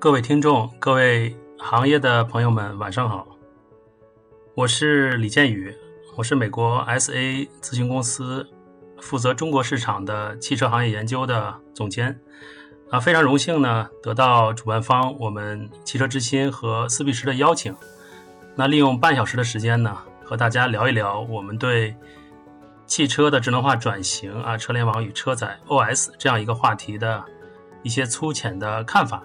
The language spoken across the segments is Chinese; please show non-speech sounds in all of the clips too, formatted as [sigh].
各位听众，各位行业的朋友们，晚上好。我是李建宇，我是美国 SA 咨询公司负责中国市场的汽车行业研究的总监。啊，非常荣幸呢，得到主办方我们汽车之心和四 B 十的邀请。那利用半小时的时间呢，和大家聊一聊我们对汽车的智能化转型啊，车联网与车载 OS 这样一个话题的一些粗浅的看法。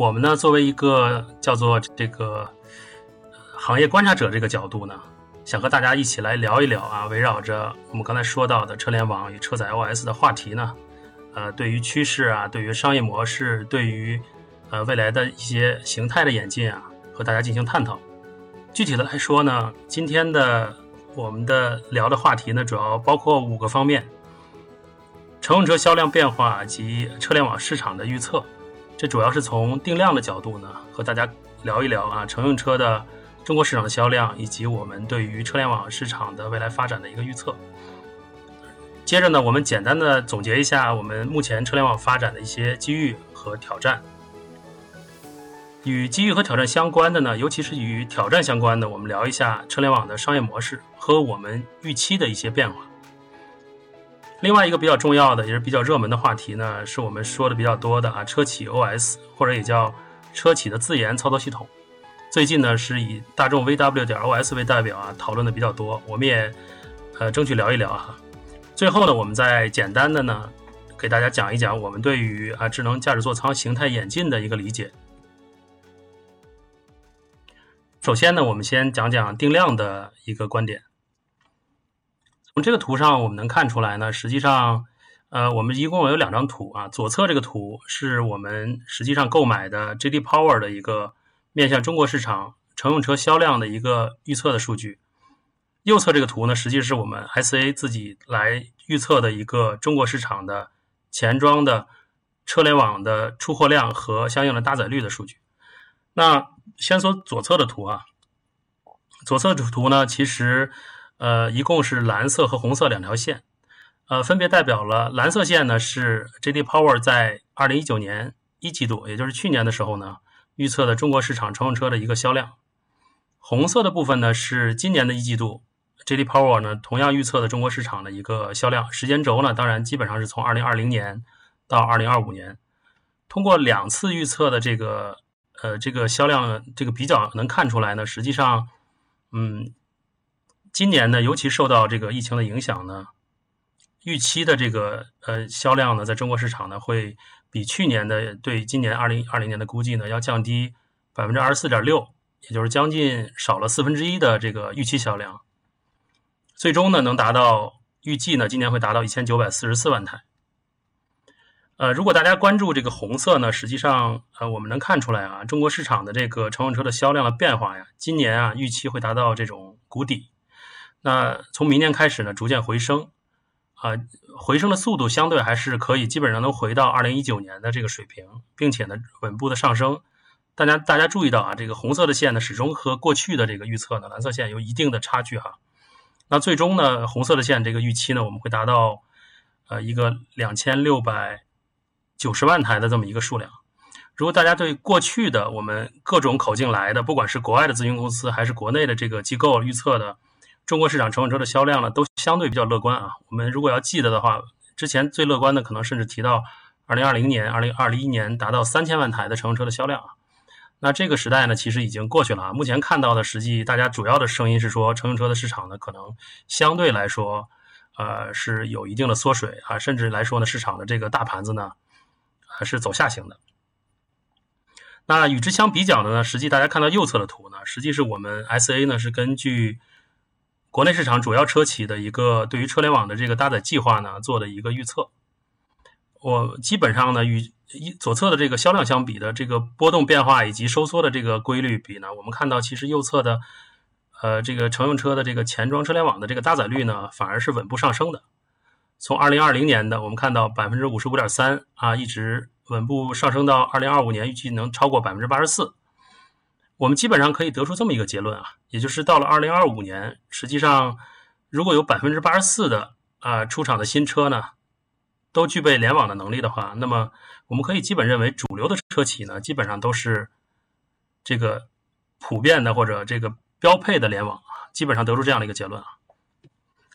我们呢，作为一个叫做这个行业观察者这个角度呢，想和大家一起来聊一聊啊，围绕着我们刚才说到的车联网与车载 OS 的话题呢，呃，对于趋势啊，对于商业模式，对于呃未来的一些形态的演进啊，和大家进行探讨。具体的来说呢，今天的我们的聊的话题呢，主要包括五个方面：乘用车销量变化及车联网市场的预测。这主要是从定量的角度呢，和大家聊一聊啊，乘用车的中国市场的销量，以及我们对于车联网市场的未来发展的一个预测。接着呢，我们简单的总结一下我们目前车联网发展的一些机遇和挑战。与机遇和挑战相关的呢，尤其是与挑战相关的，我们聊一下车联网的商业模式和我们预期的一些变化。另外一个比较重要的，也是比较热门的话题呢，是我们说的比较多的啊，车企 OS 或者也叫车企的自研操作系统。最近呢，是以大众 VW 点 OS 为代表啊，讨论的比较多。我们也呃争取聊一聊哈。最后呢，我们再简单的呢，给大家讲一讲我们对于啊智能驾驶座舱形态演进的一个理解。首先呢，我们先讲讲定量的一个观点。从这个图上我们能看出来呢，实际上，呃，我们一共有两张图啊。左侧这个图是我们实际上购买的 JD Power 的一个面向中国市场乘用车销量的一个预测的数据。右侧这个图呢，实际是我们 SA 自己来预测的一个中国市场的前装的车联网的出货量和相应的搭载率的数据。那先说左侧的图啊，左侧这图呢，其实。呃，一共是蓝色和红色两条线，呃，分别代表了蓝色线呢是 JD Power 在二零一九年一季度，也就是去年的时候呢预测的中国市场乘用车的一个销量，红色的部分呢是今年的一季度 JD Power 呢同样预测的中国市场的一个销量，时间轴呢当然基本上是从二零二零年到二零二五年，通过两次预测的这个呃这个销量这个比较能看出来呢，实际上嗯。今年呢，尤其受到这个疫情的影响呢，预期的这个呃销量呢，在中国市场呢，会比去年的对今年二零二零年的估计呢，要降低百分之二十四点六，也就是将近少了四分之一的这个预期销量。最终呢，能达到预计呢，今年会达到一千九百四十四万台。呃，如果大家关注这个红色呢，实际上呃，我们能看出来啊，中国市场的这个乘用车的销量的变化呀，今年啊，预期会达到这种谷底。那从明年开始呢，逐渐回升，啊，回升的速度相对还是可以，基本上能回到二零一九年的这个水平，并且呢，稳步的上升。大家大家注意到啊，这个红色的线呢，始终和过去的这个预测呢，蓝色线有一定的差距哈。那最终呢，红色的线这个预期呢，我们会达到呃一个两千六百九十万台的这么一个数量。如果大家对过去的我们各种口径来的，不管是国外的咨询公司还是国内的这个机构预测的。中国市场乘用车的销量呢，都相对比较乐观啊。我们如果要记得的话，之前最乐观的可能甚至提到二零二零年、二零二一年达到三千万台的乘用车的销量啊。那这个时代呢，其实已经过去了啊。目前看到的实际，大家主要的声音是说，乘用车的市场呢，可能相对来说，呃，是有一定的缩水啊，甚至来说呢，市场的这个大盘子呢，还是走下行的。那与之相比较的呢，实际大家看到右侧的图呢，实际是我们 SA 呢是根据。国内市场主要车企的一个对于车联网的这个搭载计划呢，做的一个预测。我基本上呢，与一左侧的这个销量相比的这个波动变化以及收缩的这个规律比呢，我们看到其实右侧的，呃，这个乘用车的这个前装车联网的这个搭载率呢，反而是稳步上升的。从二零二零年的我们看到百分之五十五点三啊，一直稳步上升到二零二五年预计能超过百分之八十四。我们基本上可以得出这么一个结论啊，也就是到了二零二五年，实际上如果有百分之八十四的啊出厂的新车呢，都具备联网的能力的话，那么我们可以基本认为，主流的车企呢，基本上都是这个普遍的或者这个标配的联网啊，基本上得出这样的一个结论啊。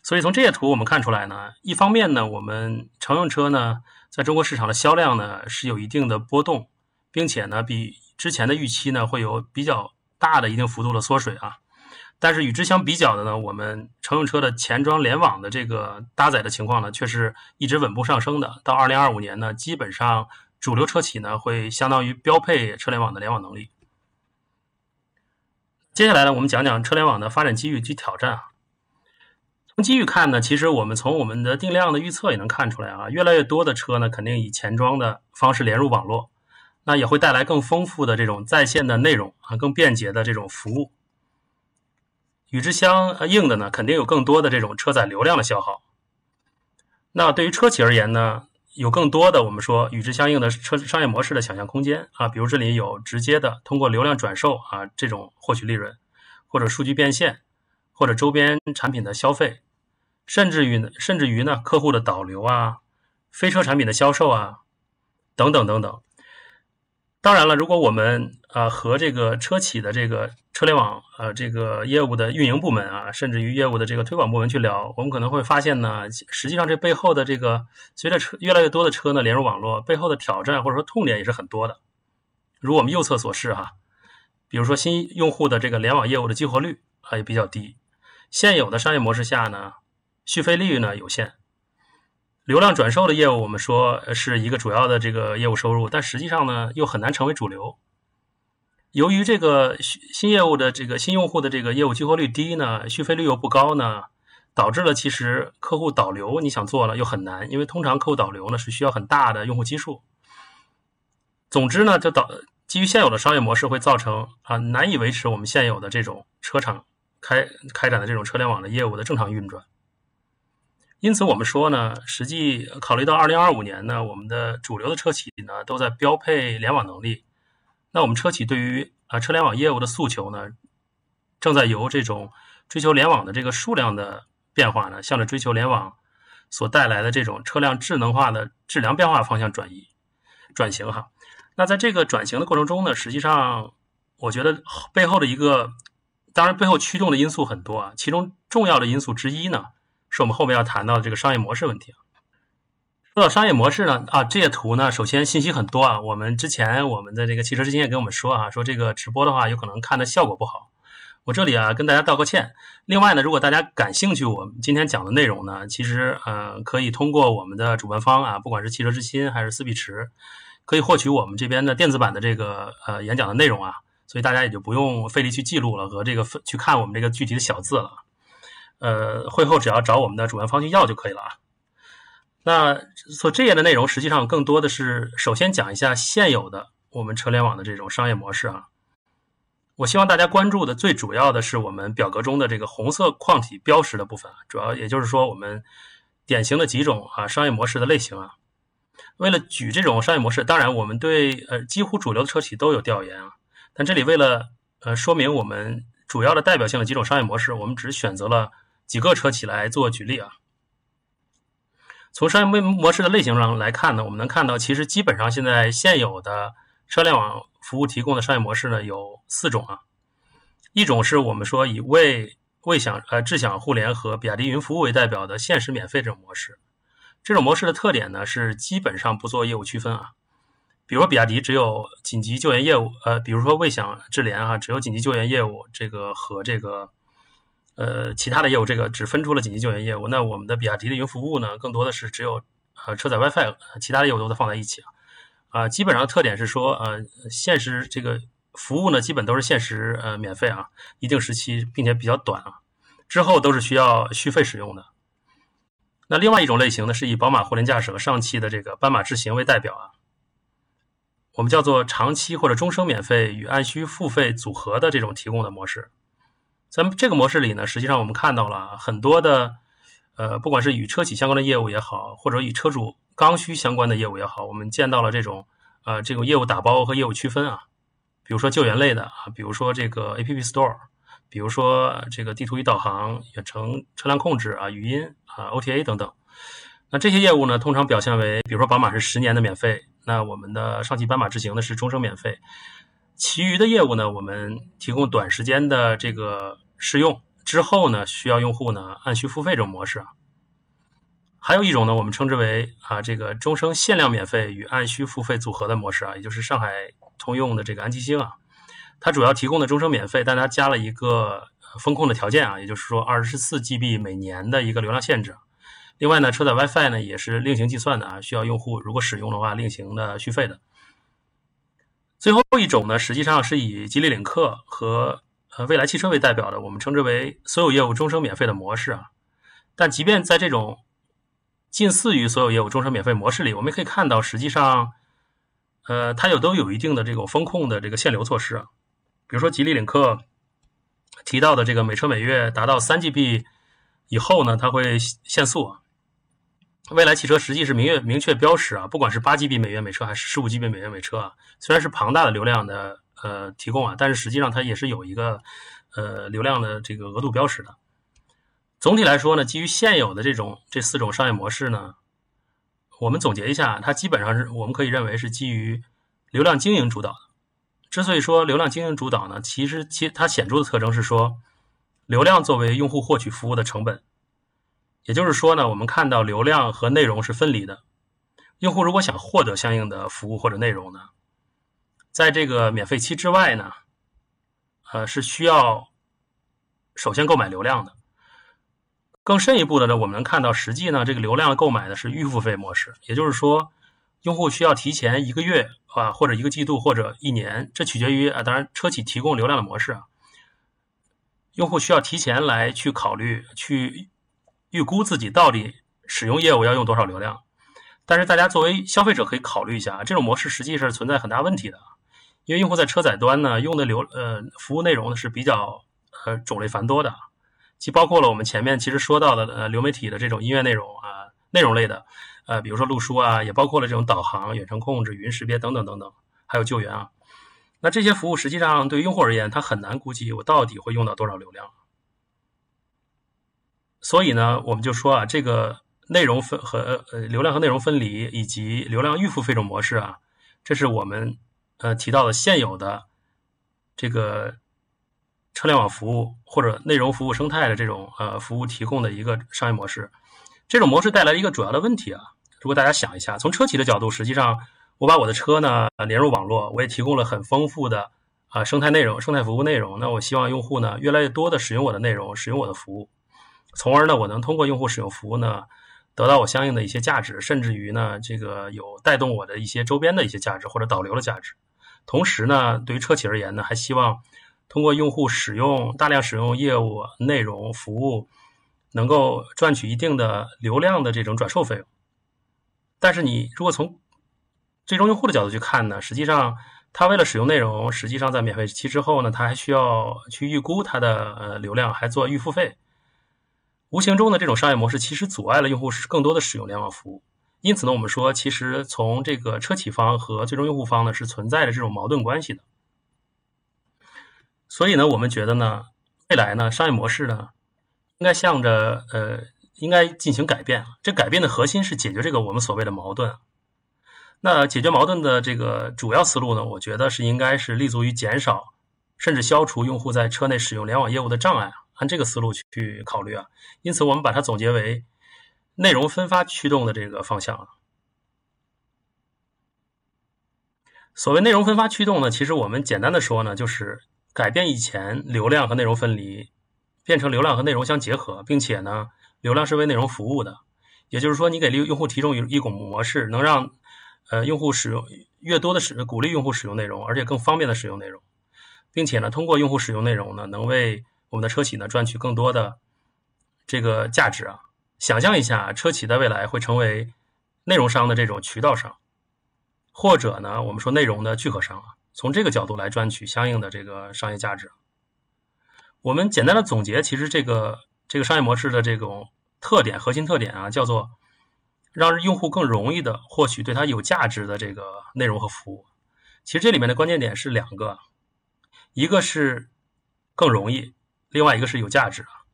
所以从这些图我们看出来呢，一方面呢，我们乘用车呢，在中国市场的销量呢是有一定的波动，并且呢，比之前的预期呢会有比较大的一定幅度的缩水啊。但是与之相比较的呢，我们乘用车的前装联网的这个搭载的情况呢，却是一直稳步上升的。到二零二五年呢，基本上主流车企呢会相当于标配车联网的联网能力。接下来呢，我们讲讲车联网的发展机遇及挑战啊。从机遇看呢，其实我们从我们的定量的预测也能看出来啊，越来越多的车呢，肯定以前装的方式连入网络，那也会带来更丰富的这种在线的内容啊，更便捷的这种服务。与之相应的呢，肯定有更多的这种车载流量的消耗。那对于车企而言呢，有更多的我们说与之相应的车商业模式的想象空间啊，比如这里有直接的通过流量转售啊这种获取利润，或者数据变现，或者周边产品的消费。甚至于，甚至于呢，客户的导流啊，非车产品的销售啊，等等等等。当然了，如果我们啊和这个车企的这个车联网呃这个业务的运营部门啊，甚至于业务的这个推广部门去聊，我们可能会发现呢，实际上这背后的这个随着车越来越多的车呢连入网络，背后的挑战或者说痛点也是很多的。如我们右侧所示哈，比如说新用户的这个联网业务的激活率啊也比较低，现有的商业模式下呢。续费利率呢有限，流量转售的业务我们说是一个主要的这个业务收入，但实际上呢又很难成为主流。由于这个新业务的这个新用户的这个业务激活率低呢，续费率又不高呢，导致了其实客户导流你想做了又很难，因为通常客户导流呢是需要很大的用户基数。总之呢，就导基于现有的商业模式会造成啊难以维持我们现有的这种车厂开开展的这种车联网的业务的正常运转。因此，我们说呢，实际考虑到二零二五年呢，我们的主流的车企呢都在标配联网能力。那我们车企对于啊车联网业务的诉求呢，正在由这种追求联网的这个数量的变化呢，向着追求联网所带来的这种车辆智能化的质量变化方向转移转型哈。那在这个转型的过程中呢，实际上我觉得背后的一个，当然背后驱动的因素很多啊，其中重要的因素之一呢。是我们后面要谈到的这个商业模式问题啊。说到商业模式呢，啊，这些图呢，首先信息很多啊。我们之前我们的这个汽车之星也跟我们说啊，说这个直播的话有可能看的效果不好。我这里啊跟大家道个歉。另外呢，如果大家感兴趣，我们今天讲的内容呢，其实呃可以通过我们的主办方啊，不管是汽车之心还是思比驰，可以获取我们这边的电子版的这个呃演讲的内容啊。所以大家也就不用费力去记录了和这个去看我们这个具体的小字了。呃，会后只要找我们的主办方去要就可以了啊。那所这页的内容实际上更多的是首先讲一下现有的我们车联网的这种商业模式啊。我希望大家关注的最主要的是我们表格中的这个红色框体标识的部分，主要也就是说我们典型的几种啊商业模式的类型啊。为了举这种商业模式，当然我们对呃几乎主流的车企都有调研啊，但这里为了呃说明我们主要的代表性的几种商业模式，我们只选择了。几个车企来做举例啊。从商业模模式的类型上来看呢，我们能看到，其实基本上现在现有的车联网服务提供的商业模式呢有四种啊。一种是我们说以为为享呃智享互联和比亚迪云服务为代表的限时免费这种模式。这种模式的特点呢是基本上不做业务区分啊。比如比亚迪只有紧急救援业务，呃，比如说为享智联啊，只有紧急救援业务这个和这个。呃，其他的业务这个只分出了紧急救援业务，那我们的比亚迪的云服务呢，更多的是只有呃车载 WiFi，其他的业务都在放在一起啊。啊，基本上特点是说，呃，限时这个服务呢，基本都是限时呃免费啊，一定时期，并且比较短啊，之后都是需要续费使用的。那另外一种类型呢，是以宝马互联驾驶和上汽的这个斑马智行为代表啊，我们叫做长期或者终生免费与按需付费组合的这种提供的模式。咱们这个模式里呢，实际上我们看到了很多的，呃，不管是与车企相关的业务也好，或者与车主刚需相关的业务也好，我们见到了这种，呃，这种业务打包和业务区分啊。比如说救援类的啊，比如说这个 App Store，比如说这个地图与导航、远程车辆控制啊、语音啊、OTA 等等。那这些业务呢，通常表现为，比如说宝马是十年的免费，那我们的上汽斑马智行呢是终生免费。其余的业务呢，我们提供短时间的这个试用之后呢，需要用户呢按需付费这种模式啊。还有一种呢，我们称之为啊这个终生限量免费与按需付费组合的模式啊，也就是上海通用的这个安吉星啊，它主要提供的终生免费，但它加了一个风控的条件啊，也就是说二十四 GB 每年的一个流量限制。另外呢，车载 WiFi 呢也是另行计算的啊，需要用户如果使用的话另行的续费的。最后一种呢，实际上是以吉利领克和呃蔚来汽车为代表的，我们称之为所有业务终生免费的模式啊。但即便在这种近似于所有业务终身免费模式里，我们也可以看到，实际上呃它有都有一定的这种风控的这个限流措施啊。比如说吉利领克提到的这个每车每月达到三 GB 以后呢，它会限速啊。未来汽车实际是明月明确标识啊，不管是八 GB 每月每车还是十五 GB 每月每车啊，虽然是庞大的流量的呃提供啊，但是实际上它也是有一个呃流量的这个额度标识的。总体来说呢，基于现有的这种这四种商业模式呢，我们总结一下，它基本上是我们可以认为是基于流量经营主导的。之所以说流量经营主导呢，其实其它显著的特征是说，流量作为用户获取服务的成本。也就是说呢，我们看到流量和内容是分离的。用户如果想获得相应的服务或者内容呢，在这个免费期之外呢，呃，是需要首先购买流量的。更深一步的呢，我们能看到实际呢，这个流量购买的是预付费模式。也就是说，用户需要提前一个月啊，或者一个季度或者一年，这取决于啊，当然车企提供流量的模式啊。用户需要提前来去考虑去。预估自己到底使用业务要用多少流量，但是大家作为消费者可以考虑一下，这种模式实际是存在很大问题的，因为用户在车载端呢用的流呃服务内容呢是比较呃种类繁多的，既包括了我们前面其实说到的呃流媒体的这种音乐内容啊内容类的，呃比如说录书啊，也包括了这种导航、远程控制、语音识别等等等等，还有救援啊，那这些服务实际上对于用户而言，他很难估计我到底会用到多少流量。所以呢，我们就说啊，这个内容分和呃流量和内容分离，以及流量预付费这种模式啊，这是我们呃提到的现有的这个车联网服务或者内容服务生态的这种呃服务提供的一个商业模式。这种模式带来一个主要的问题啊，如果大家想一下，从车企的角度，实际上我把我的车呢连入网络，我也提供了很丰富的啊生态内容、生态服务内容。那我希望用户呢越来越多的使用我的内容，使用我的服务。从而呢，我能通过用户使用服务呢，得到我相应的一些价值，甚至于呢，这个有带动我的一些周边的一些价值或者导流的价值。同时呢，对于车企而言呢，还希望通过用户使用大量使用业务内容服务，能够赚取一定的流量的这种转售费用。但是你如果从最终用户的角度去看呢，实际上他为了使用内容，实际上在免费期之后呢，他还需要去预估他的呃流量，还做预付费。无形中的这种商业模式其实阻碍了用户更多的使用联网服务，因此呢，我们说其实从这个车企方和最终用户方呢是存在着这种矛盾关系的。所以呢，我们觉得呢，未来呢商业模式呢应该向着呃应该进行改变，这改变的核心是解决这个我们所谓的矛盾。那解决矛盾的这个主要思路呢，我觉得是应该是立足于减少甚至消除用户在车内使用联网业务的障碍啊。按这个思路去考虑啊，因此我们把它总结为内容分发驱动的这个方向啊。所谓内容分发驱动呢，其实我们简单的说呢，就是改变以前流量和内容分离，变成流量和内容相结合，并且呢，流量是为内容服务的。也就是说，你给用户提供一一种模式，能让呃用户使用越多的使鼓励用户使用内容，而且更方便的使用内容，并且呢，通过用户使用内容呢，能为我们的车企呢赚取更多的这个价值啊！想象一下，车企在未来会成为内容商的这种渠道商，或者呢，我们说内容的聚合商啊，从这个角度来赚取相应的这个商业价值。我们简单的总结，其实这个这个商业模式的这种特点、核心特点啊，叫做让用户更容易的获取对他有价值的这个内容和服务。其实这里面的关键点是两个，一个是更容易。另外一个是有价值啊，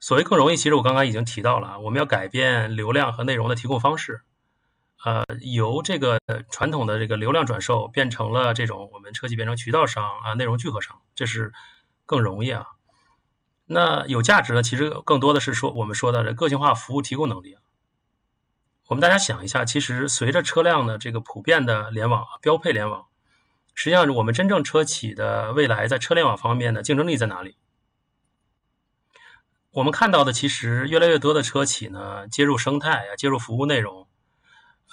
所谓更容易，其实我刚刚已经提到了，我们要改变流量和内容的提供方式，呃，由这个传统的这个流量转售变成了这种我们车企变成渠道商啊，内容聚合商，这是更容易啊。那有价值呢？其实更多的是说我们说的个性化服务提供能力啊。我们大家想一下，其实随着车辆的这个普遍的联网、标配联网，实际上我们真正车企的未来在车联网方面的竞争力在哪里？我们看到的其实越来越多的车企呢，接入生态啊，接入服务内容。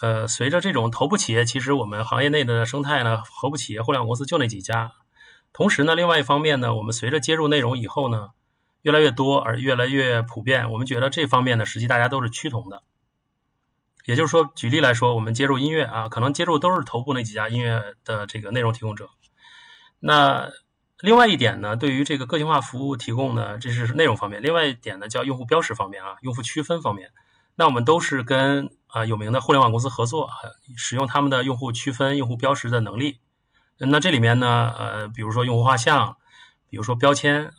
呃，随着这种头部企业，其实我们行业内的生态呢，头部企业互联网公司就那几家。同时呢，另外一方面呢，我们随着接入内容以后呢，越来越多而越来越普遍，我们觉得这方面呢，实际大家都是趋同的。也就是说，举例来说，我们接入音乐啊，可能接入都是头部那几家音乐的这个内容提供者。那另外一点呢，对于这个个性化服务提供呢，这是内容方面；另外一点呢，叫用户标识方面啊，用户区分方面。那我们都是跟啊有名的互联网公司合作，使用他们的用户区分、用户标识的能力。那这里面呢，呃，比如说用户画像，比如说标签啊。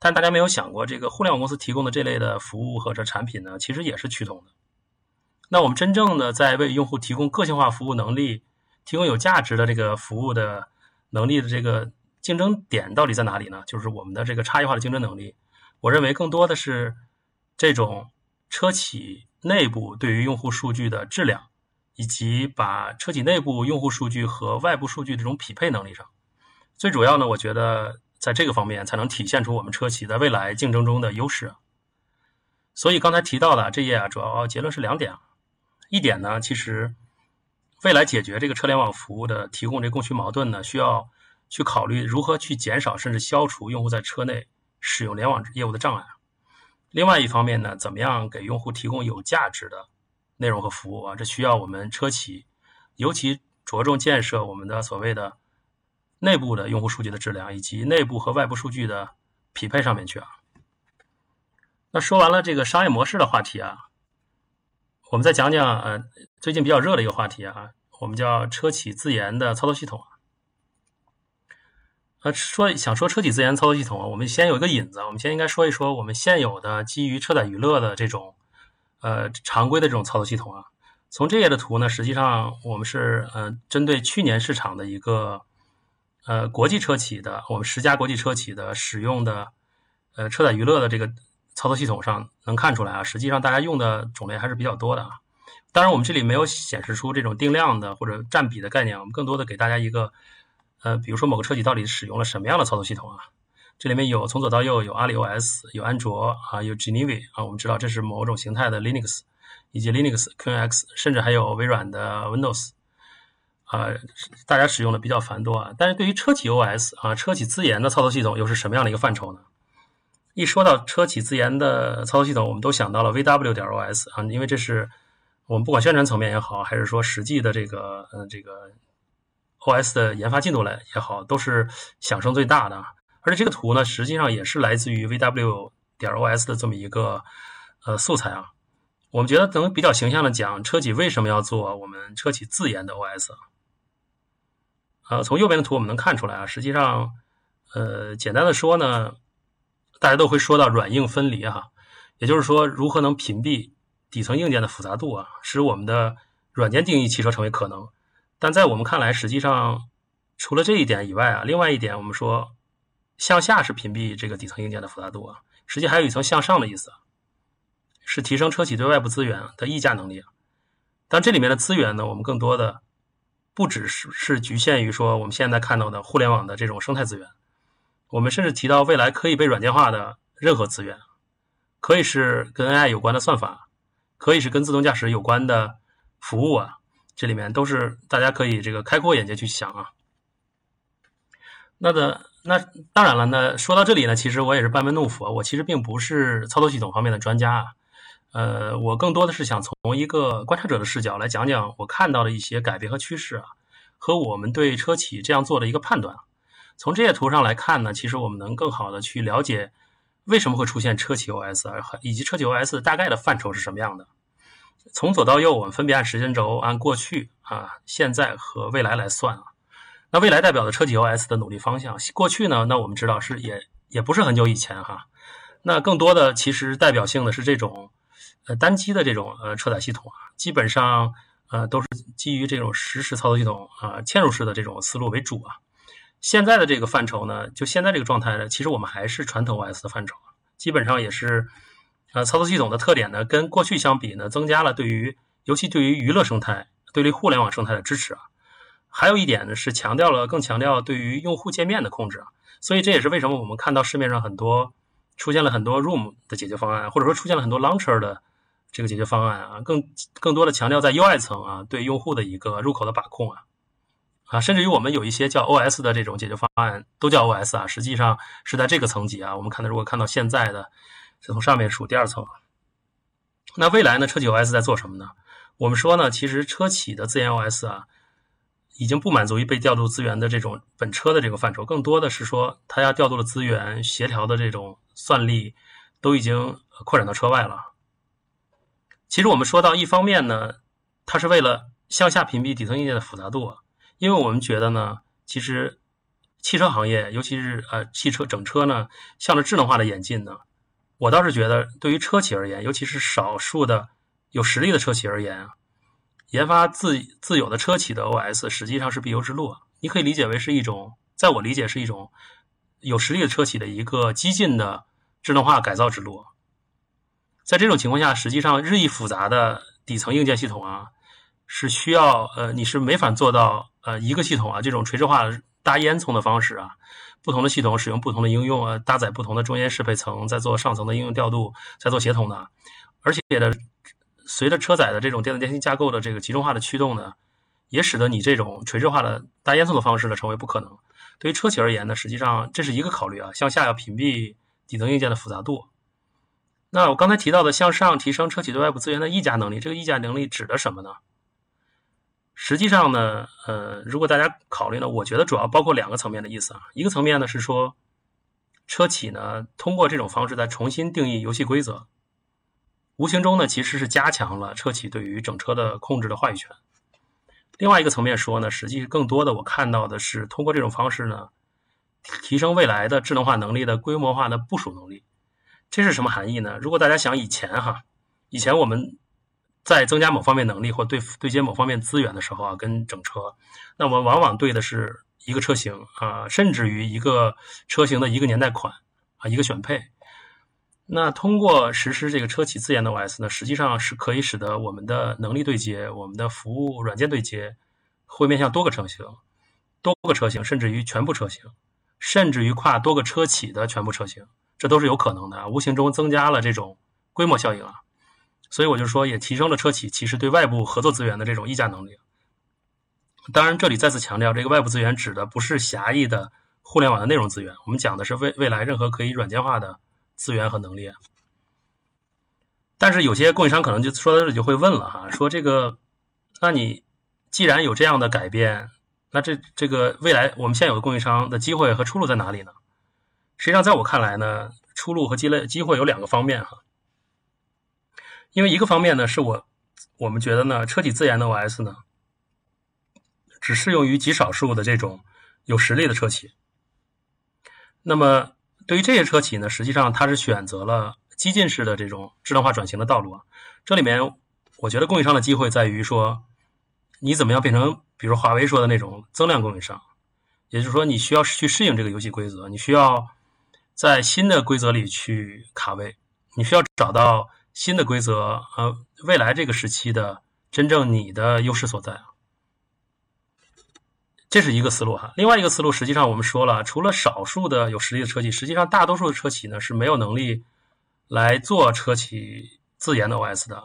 但大家没有想过，这个互联网公司提供的这类的服务或者产品呢，其实也是趋同的。那我们真正的在为用户提供个性化服务能力、提供有价值的这个服务的能力的这个。竞争点到底在哪里呢？就是我们的这个差异化的竞争能力。我认为更多的是这种车企内部对于用户数据的质量，以及把车企内部用户数据和外部数据这种匹配能力上。最主要呢，我觉得在这个方面才能体现出我们车企在未来竞争中的优势。所以刚才提到的这页啊，主要结论是两点啊。一点呢，其实未来解决这个车联网服务的提供这供需矛盾呢，需要。去考虑如何去减少甚至消除用户在车内使用联网业务的障碍。另外一方面呢，怎么样给用户提供有价值的内容和服务啊？这需要我们车企尤其着重建设我们的所谓的内部的用户数据的质量，以及内部和外部数据的匹配上面去啊。那说完了这个商业模式的话题啊，我们再讲讲呃最近比较热的一个话题啊，我们叫车企自研的操作系统。呃，说想说车企自研操作系统啊，我们先有一个引子，我们先应该说一说我们现有的基于车载娱乐的这种呃常规的这种操作系统啊。从这页的图呢，实际上我们是呃针对去年市场的一个呃国际车企的，我们十家国际车企的使用的呃车载娱乐的这个操作系统上能看出来啊，实际上大家用的种类还是比较多的啊。当然，我们这里没有显示出这种定量的或者占比的概念，我们更多的给大家一个。呃，比如说某个车企到底使用了什么样的操作系统啊？这里面有从左到右有阿里 OS，有安卓啊，有 Genevi 啊，我们知道这是某种形态的 Linux，以及 Linux QNX，甚至还有微软的 Windows，啊，大家使用的比较繁多啊。但是对于车企 OS 啊，车企自研的操作系统又是什么样的一个范畴呢？一说到车企自研的操作系统，我们都想到了 VW 点 OS 啊，因为这是我们不管宣传层面也好，还是说实际的这个呃这个。OS 的研发进度来也好，都是响声最大的。而且这个图呢，实际上也是来自于 VW 点 OS 的这么一个呃素材啊。我们觉得能比较形象的讲，车企为什么要做我们车企自研的 OS？呃，从右边的图我们能看出来啊，实际上呃简单的说呢，大家都会说到软硬分离哈，也就是说如何能屏蔽底层硬件的复杂度啊，使我们的软件定义汽车成为可能。但在我们看来，实际上除了这一点以外啊，另外一点我们说向下是屏蔽这个底层硬件的复杂度啊，实际还有一层向上的意思，是提升车企对外部资源的议价能力。但这里面的资源呢，我们更多的不只是是局限于说我们现在看到的互联网的这种生态资源，我们甚至提到未来可以被软件化的任何资源，可以是跟 AI 有关的算法，可以是跟自动驾驶有关的服务啊。这里面都是大家可以这个开阔眼界去想啊。那的那当然了，那说到这里呢，其实我也是班门弄斧啊。我其实并不是操作系统方面的专家啊，呃，我更多的是想从一个观察者的视角来讲讲我看到的一些改变和趋势啊，和我们对车企这样做的一个判断。从这些图上来看呢，其实我们能更好的去了解为什么会出现车企 OS 啊，以及车企 OS 大概的范畴是什么样的。从左到右，我们分别按时间轴，按过去啊、现在和未来来算啊。那未来代表的车企 OS 的努力方向，过去呢，那我们知道是也也不是很久以前哈。那更多的其实代表性的是这种呃单机的这种呃车载系统啊，基本上呃都是基于这种实时操作系统啊嵌入式的这种思路为主啊。现在的这个范畴呢，就现在这个状态呢，其实我们还是传统 OS 的范畴，基本上也是呃操作系统的特点呢，跟过去相比呢，增加了对于尤其对于娱乐生态、对于互联网生态的支持啊。还有一点呢，是强调了更强调对于用户界面的控制啊。所以这也是为什么我们看到市面上很多出现了很多 Room 的解决方案，或者说出现了很多 Launcher 的这个解决方案啊，更更多的强调在 UI 层啊对用户的一个入口的把控啊。啊，甚至于我们有一些叫 OS 的这种解决方案，都叫 OS 啊，实际上是在这个层级啊。我们看到，如果看到现在的，是从上面数第二层。那未来呢，车企 OS 在做什么呢？我们说呢，其实车企的自研 OS 啊，已经不满足于被调度资源的这种本车的这个范畴，更多的是说，它要调度的资源、协调的这种算力，都已经扩展到车外了。其实我们说到一方面呢，它是为了向下屏蔽底层硬件的复杂度啊。因为我们觉得呢，其实汽车行业，尤其是呃汽车整车呢，向着智能化的演进呢，我倒是觉得对于车企而言，尤其是少数的有实力的车企而言啊，研发自自有的车企的 OS 实际上是必由之路。你可以理解为是一种，在我理解是一种有实力的车企的一个激进的智能化改造之路。在这种情况下，实际上日益复杂的底层硬件系统啊。是需要呃，你是没法做到呃一个系统啊，这种垂直化搭烟囱的方式啊，不同的系统使用不同的应用啊，搭载不同的中间适配层，在做上层的应用调度，在做协同的。而且呢，随着车载的这种电子电信架构的这个集中化的驱动呢，也使得你这种垂直化的搭烟囱的方式呢成为不可能。对于车企而言呢，实际上这是一个考虑啊，向下要屏蔽底层硬件的复杂度。那我刚才提到的向上提升车企对外部资源的议价能力，这个议价能力指的什么呢？实际上呢，呃，如果大家考虑呢，我觉得主要包括两个层面的意思啊。一个层面呢是说，车企呢通过这种方式在重新定义游戏规则，无形中呢其实是加强了车企对于整车的控制的话语权。另外一个层面说呢，实际更多的我看到的是通过这种方式呢，提升未来的智能化能力的规模化的部署能力。这是什么含义呢？如果大家想以前哈，以前我们。在增加某方面能力或对对接某方面资源的时候啊，跟整车，那我们往往对的是一个车型啊，甚至于一个车型的一个年代款啊，一个选配。那通过实施这个车企自研的 OS 呢，实际上是可以使得我们的能力对接、我们的服务软件对接，会面向多个车型、多个车型，甚至于全部车型，甚至于跨多个车企的全部车型，这都是有可能的，无形中增加了这种规模效应啊。所以我就说，也提升了车企其实对外部合作资源的这种议价能力。当然，这里再次强调，这个外部资源指的不是狭义的互联网的内容资源，我们讲的是未未来任何可以软件化的资源和能力。但是有些供应商可能就说到这里就会问了哈，说这个，那你既然有这样的改变，那这这个未来我们现有的供应商的机会和出路在哪里呢？实际上，在我看来呢，出路和积累机会有两个方面哈。因为一个方面呢，是我我们觉得呢，车企自研的 OS 呢，只适用于极少数的这种有实力的车企。那么对于这些车企呢，实际上它是选择了激进式的这种智能化转型的道路啊。这里面我觉得供应商的机会在于说，你怎么样变成，比如华为说的那种增量供应商，也就是说你需要去适应这个游戏规则，你需要在新的规则里去卡位，你需要找到。新的规则，呃，未来这个时期的真正你的优势所在，这是一个思路哈。另外一个思路，实际上我们说了，除了少数的有实力的车企，实际上大多数的车企呢是没有能力来做车企自研的 OS 的。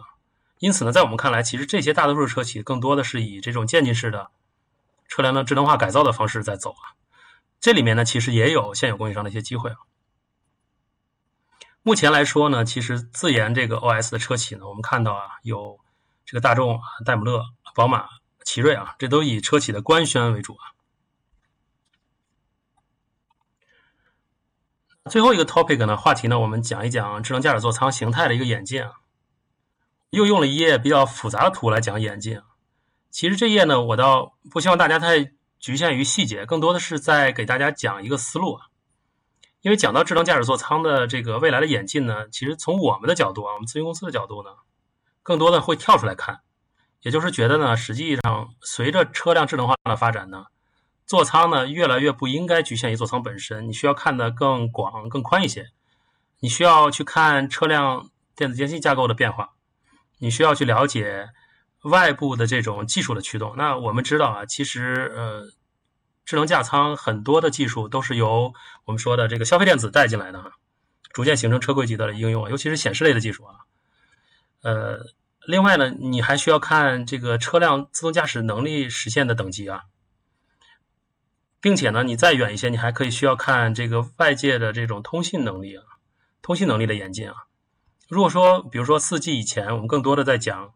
因此呢，在我们看来，其实这些大多数车企更多的是以这种渐进式的车辆的智能化改造的方式在走啊。这里面呢，其实也有现有供应商的一些机会啊。目前来说呢，其实自研这个 OS 的车企呢，我们看到啊，有这个大众、戴姆勒、宝马、奇瑞啊，这都以车企的官宣为主啊。最后一个 topic 呢，话题呢，我们讲一讲智能驾驶座舱形态的一个演进啊。又用了一页比较复杂的图来讲演进。其实这页呢，我倒不希望大家太局限于细节，更多的是在给大家讲一个思路啊。因为讲到智能驾驶座舱的这个未来的演进呢，其实从我们的角度啊，我们咨询公司的角度呢，更多的会跳出来看，也就是觉得呢，实际上随着车辆智能化的发展呢，座舱呢越来越不应该局限于座舱本身，你需要看得更广、更宽一些，你需要去看车辆电子间隙架构的变化，你需要去了解外部的这种技术的驱动。那我们知道啊，其实呃。智能驾舱很多的技术都是由我们说的这个消费电子带进来的哈，逐渐形成车规级的应用，尤其是显示类的技术啊。呃，另外呢，你还需要看这个车辆自动驾驶能力实现的等级啊，并且呢，你再远一些，你还可以需要看这个外界的这种通信能力啊，通信能力的演进啊。如果说，比如说四 G 以前，我们更多的在讲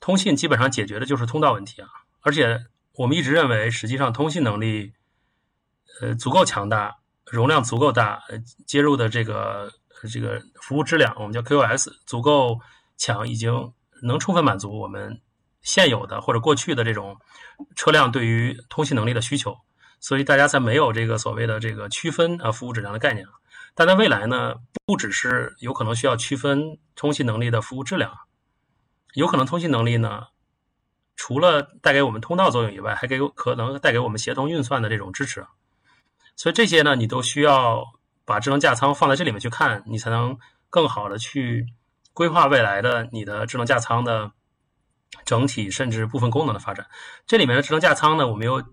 通信，基本上解决的就是通道问题啊，而且。我们一直认为，实际上通信能力，呃，足够强大，容量足够大，接入的这个这个服务质量，我们叫 QoS，足够强，已经能充分满足我们现有的或者过去的这种车辆对于通信能力的需求，所以大家才没有这个所谓的这个区分啊服务质量的概念。但在未来呢，不只是有可能需要区分通信能力的服务质量，有可能通信能力呢。除了带给我们通道作用以外，还给可能带给我们协同运算的这种支持，所以这些呢，你都需要把智能驾舱放在这里面去看，你才能更好的去规划未来的你的智能驾舱的整体甚至部分功能的发展。这里面的智能驾舱呢，我们又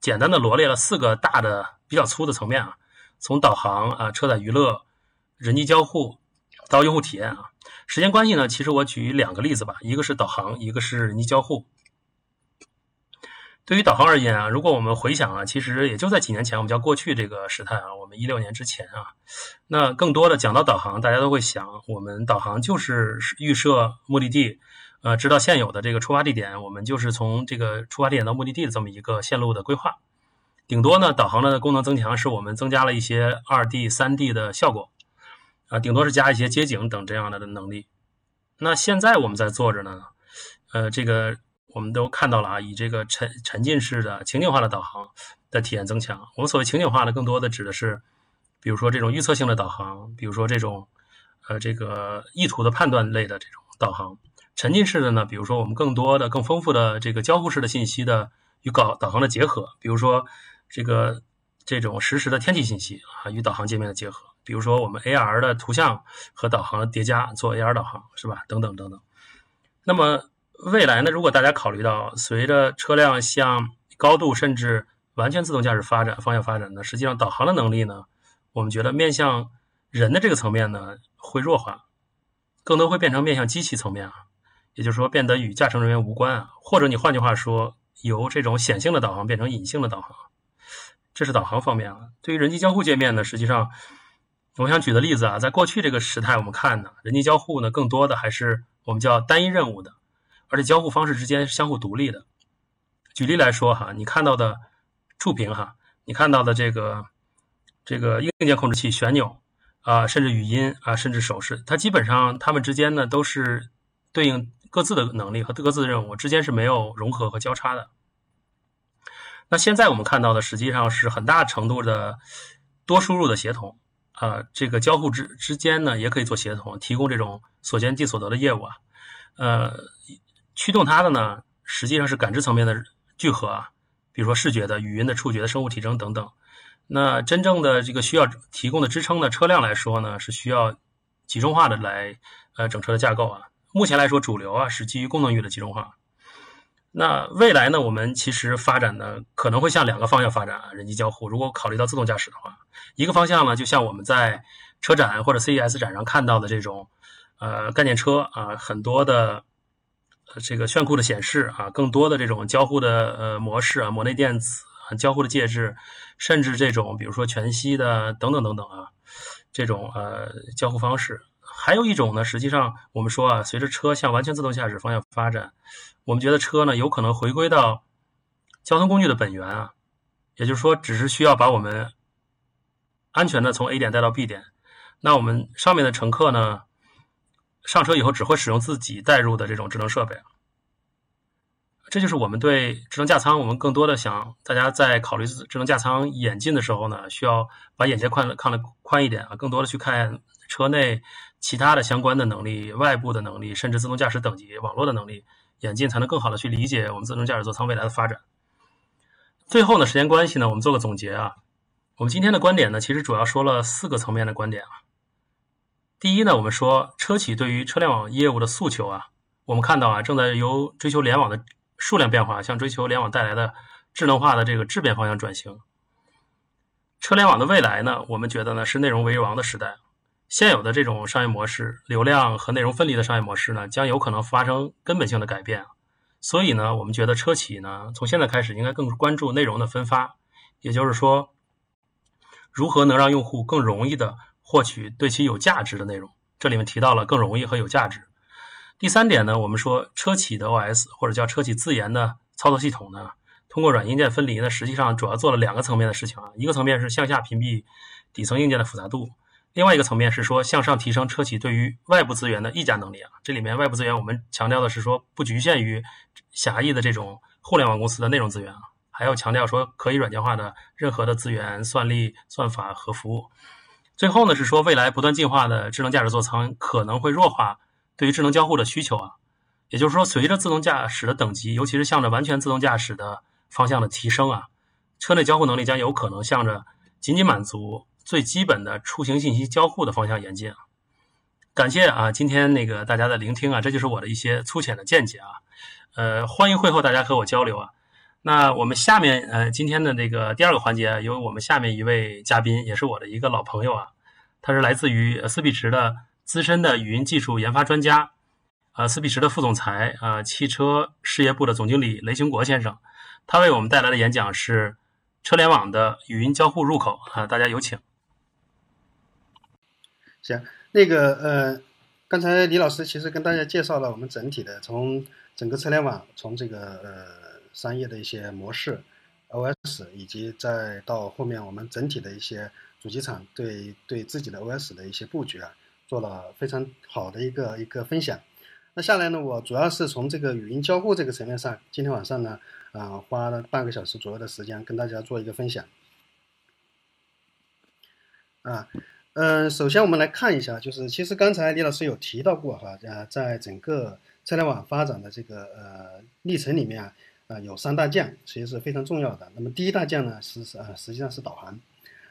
简单的罗列了四个大的比较粗的层面啊，从导航啊、车载娱乐、人机交互到用户体验啊。时间关系呢，其实我举两个例子吧，一个是导航，一个是人交互。对于导航而言啊，如果我们回想啊，其实也就在几年前，我们叫过去这个时态啊，我们一六年之前啊，那更多的讲到导航，大家都会想，我们导航就是预设目的地，呃，知道现有的这个出发地点，我们就是从这个出发地点到目的地的这么一个线路的规划。顶多呢，导航的功能增强是我们增加了一些二 D、三 D 的效果。啊，顶多是加一些街景等这样的的能力。那现在我们在做着呢，呃，这个我们都看到了啊，以这个沉沉浸式的情景化的导航的体验增强。我们所谓情景化呢，更多的指的是，比如说这种预测性的导航，比如说这种呃这个意图的判断类的这种导航。沉浸式的呢，比如说我们更多的、更丰富的这个交互式的信息的与导导航的结合，比如说这个这种实时的天气信息啊与导航界面的结合。比如说，我们 AR 的图像和导航的叠加做 AR 导航，是吧？等等等等。那么未来呢？如果大家考虑到随着车辆向高度甚至完全自动驾驶发展方向发展呢，实际上导航的能力呢，我们觉得面向人的这个层面呢会弱化，更多会变成面向机器层面啊，也就是说变得与驾乘人员无关啊，或者你换句话说，由这种显性的导航变成隐性的导航，这是导航方面啊。对于人机交互界面呢，实际上。我想举的例子啊，在过去这个时态，我们看呢，人机交互呢，更多的还是我们叫单一任务的，而且交互方式之间是相互独立的。举例来说哈，你看到的触屏哈，你看到的这个这个硬件控制器旋钮啊，甚至语音啊，甚至手势，它基本上它们之间呢都是对应各自的能力和各自的任务之间是没有融合和交叉的。那现在我们看到的实际上是很大程度的多输入的协同。啊，这个交互之之间呢，也可以做协同，提供这种所见即所得的业务啊。呃，驱动它的呢，实际上是感知层面的聚合啊，比如说视觉的、语音的、触觉的、生物体征等等。那真正的这个需要提供的支撑的车辆来说呢，是需要集中化的来呃整车的架构啊。目前来说，主流啊是基于功能域的集中化。那未来呢？我们其实发展的可能会向两个方向发展啊，人机交互。如果考虑到自动驾驶的话，一个方向呢，就像我们在车展或者 CES 展上看到的这种，呃，概念车啊，很多的这个炫酷的显示啊，更多的这种交互的呃模式啊，模内电子啊交互的介质，甚至这种比如说全息的等等等等啊，这种呃交互方式。还有一种呢，实际上我们说啊，随着车向完全自动驾驶方向发展，我们觉得车呢有可能回归到交通工具的本源啊，也就是说，只是需要把我们安全的从 A 点带到 B 点，那我们上面的乘客呢上车以后只会使用自己带入的这种智能设备，这就是我们对智能驾舱，我们更多的想大家在考虑智能驾舱演进的时候呢，需要把眼界宽看得宽一点啊，更多的去看车内其他的相关的能力、外部的能力，甚至自动驾驶等级、网络的能力演进，才能更好的去理解我们自动驾驶座舱未来的发展。最后呢，时间关系呢，我们做个总结啊。我们今天的观点呢，其实主要说了四个层面的观点啊。第一呢，我们说车企对于车联网业务的诉求啊，我们看到啊，正在由追求联网的数量变化，向追求联网带来的智能化的这个质变方向转型。车联网的未来呢，我们觉得呢是内容为王的时代。现有的这种商业模式，流量和内容分离的商业模式呢，将有可能发生根本性的改变。所以呢，我们觉得车企呢，从现在开始应该更关注内容的分发，也就是说，如何能让用户更容易的获取对其有价值的内容。这里面提到了更容易和有价值。第三点呢，我们说车企的 OS 或者叫车企自研的操作系统呢，通过软硬件分离呢，实际上主要做了两个层面的事情啊。一个层面是向下屏蔽底层硬件的复杂度，另外一个层面是说向上提升车企对于外部资源的议价能力啊。这里面外部资源我们强调的是说不局限于狭义的这种互联网公司的内容资源啊，还要强调说可以软件化的任何的资源、算力、算法和服务。最后呢是说未来不断进化的智能驾驶座舱可能会弱化。对于智能交互的需求啊，也就是说，随着自动驾驶的等级，尤其是向着完全自动驾驶的方向的提升啊，车内交互能力将有可能向着仅仅满足最基本的出行信息交互的方向演进啊。感谢啊，今天那个大家的聆听啊，这就是我的一些粗浅的见解啊。呃，欢迎会后大家和我交流啊。那我们下面呃今天的这个第二个环节，由我们下面一位嘉宾，也是我的一个老朋友啊，他是来自于思比驰的。资深的语音技术研发专家，呃，思比驰的副总裁，呃，汽车事业部的总经理雷兴国先生，他为我们带来的演讲是车联网的语音交互入口啊，大家有请。行，那个呃，刚才李老师其实跟大家介绍了我们整体的从整个车联网，从这个呃商业的一些模式，OS，以及再到后面我们整体的一些主机厂对对自己的 OS 的一些布局啊。做了非常好的一个一个分享，那下来呢，我主要是从这个语音交互这个层面上，今天晚上呢，啊，花了半个小时左右的时间跟大家做一个分享。啊，嗯，首先我们来看一下，就是其实刚才李老师有提到过哈，呃，在整个车联网发展的这个呃历程里面啊，有三大将，其实是非常重要的。那么第一大将呢，是是啊，实际上是导航。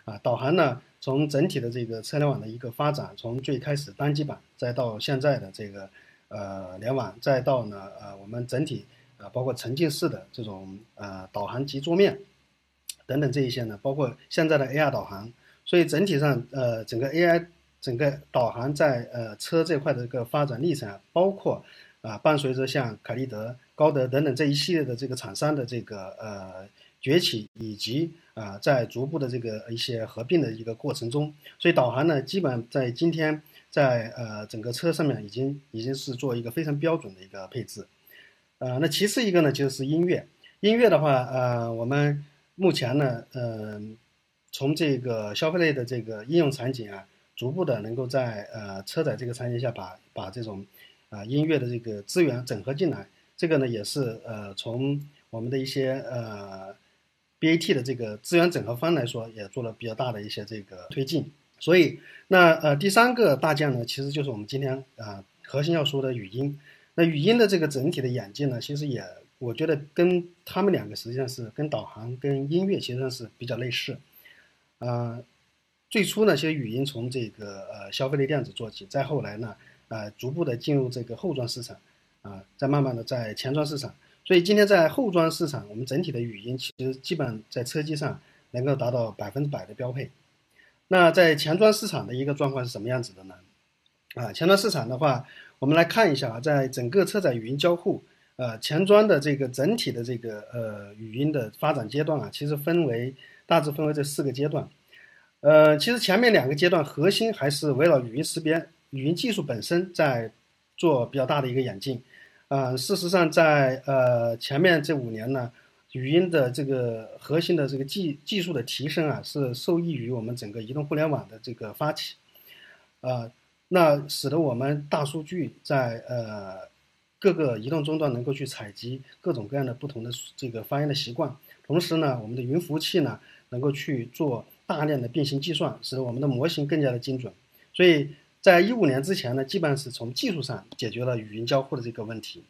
啊，导航呢，从整体的这个车联网的一个发展，从最开始单机版，再到现在的这个呃联网，再到呢呃我们整体啊包括沉浸式的这种呃导航及桌面等等这一些呢，包括现在的 AR 导航，所以整体上呃整个 AI 整个导航在呃车这块的这个发展历程，包括啊伴随着像凯立德、高德等等这一系列的这个厂商的这个呃。崛起以及啊，在逐步的这个一些合并的一个过程中，所以导航呢，基本在今天在呃整个车上面已经已经是做一个非常标准的一个配置，呃，那其次一个呢就是音乐，音乐的话，呃，我们目前呢，嗯，从这个消费类的这个应用场景啊，逐步的能够在呃车载这个场景下把把这种啊音乐的这个资源整合进来，这个呢也是呃从我们的一些呃。BAT 的这个资源整合方来说，也做了比较大的一些这个推进。所以，那呃第三个大件呢，其实就是我们今天啊核心要说的语音。那语音的这个整体的演进呢，其实也我觉得跟他们两个实际上是跟导航、跟音乐其实上是比较类似。啊，最初呢，其实语音从这个呃消费类电子做起，再后来呢，呃逐步的进入这个后装市场，啊，再慢慢的在前装市场。所以今天在后装市场，我们整体的语音其实基本在车机上能够达到百分之百的标配。那在前装市场的一个状况是什么样子的呢？啊，前装市场的话，我们来看一下啊，在整个车载语音交互，呃，前装的这个整体的这个呃语音的发展阶段啊，其实分为大致分为这四个阶段。呃，其实前面两个阶段核心还是围绕语音识别、语音技术本身在做比较大的一个演进。啊，事实上，在呃前面这五年呢，语音的这个核心的这个技技术的提升啊，是受益于我们整个移动互联网的这个发起，啊，那使得我们大数据在呃各个移动终端能够去采集各种各样的不同的这个发言的习惯，同时呢，我们的云服务器呢能够去做大量的并行计算，使得我们的模型更加的精准。所以在一五年之前呢，基本上是从技术上解决了语音交互的这个问题。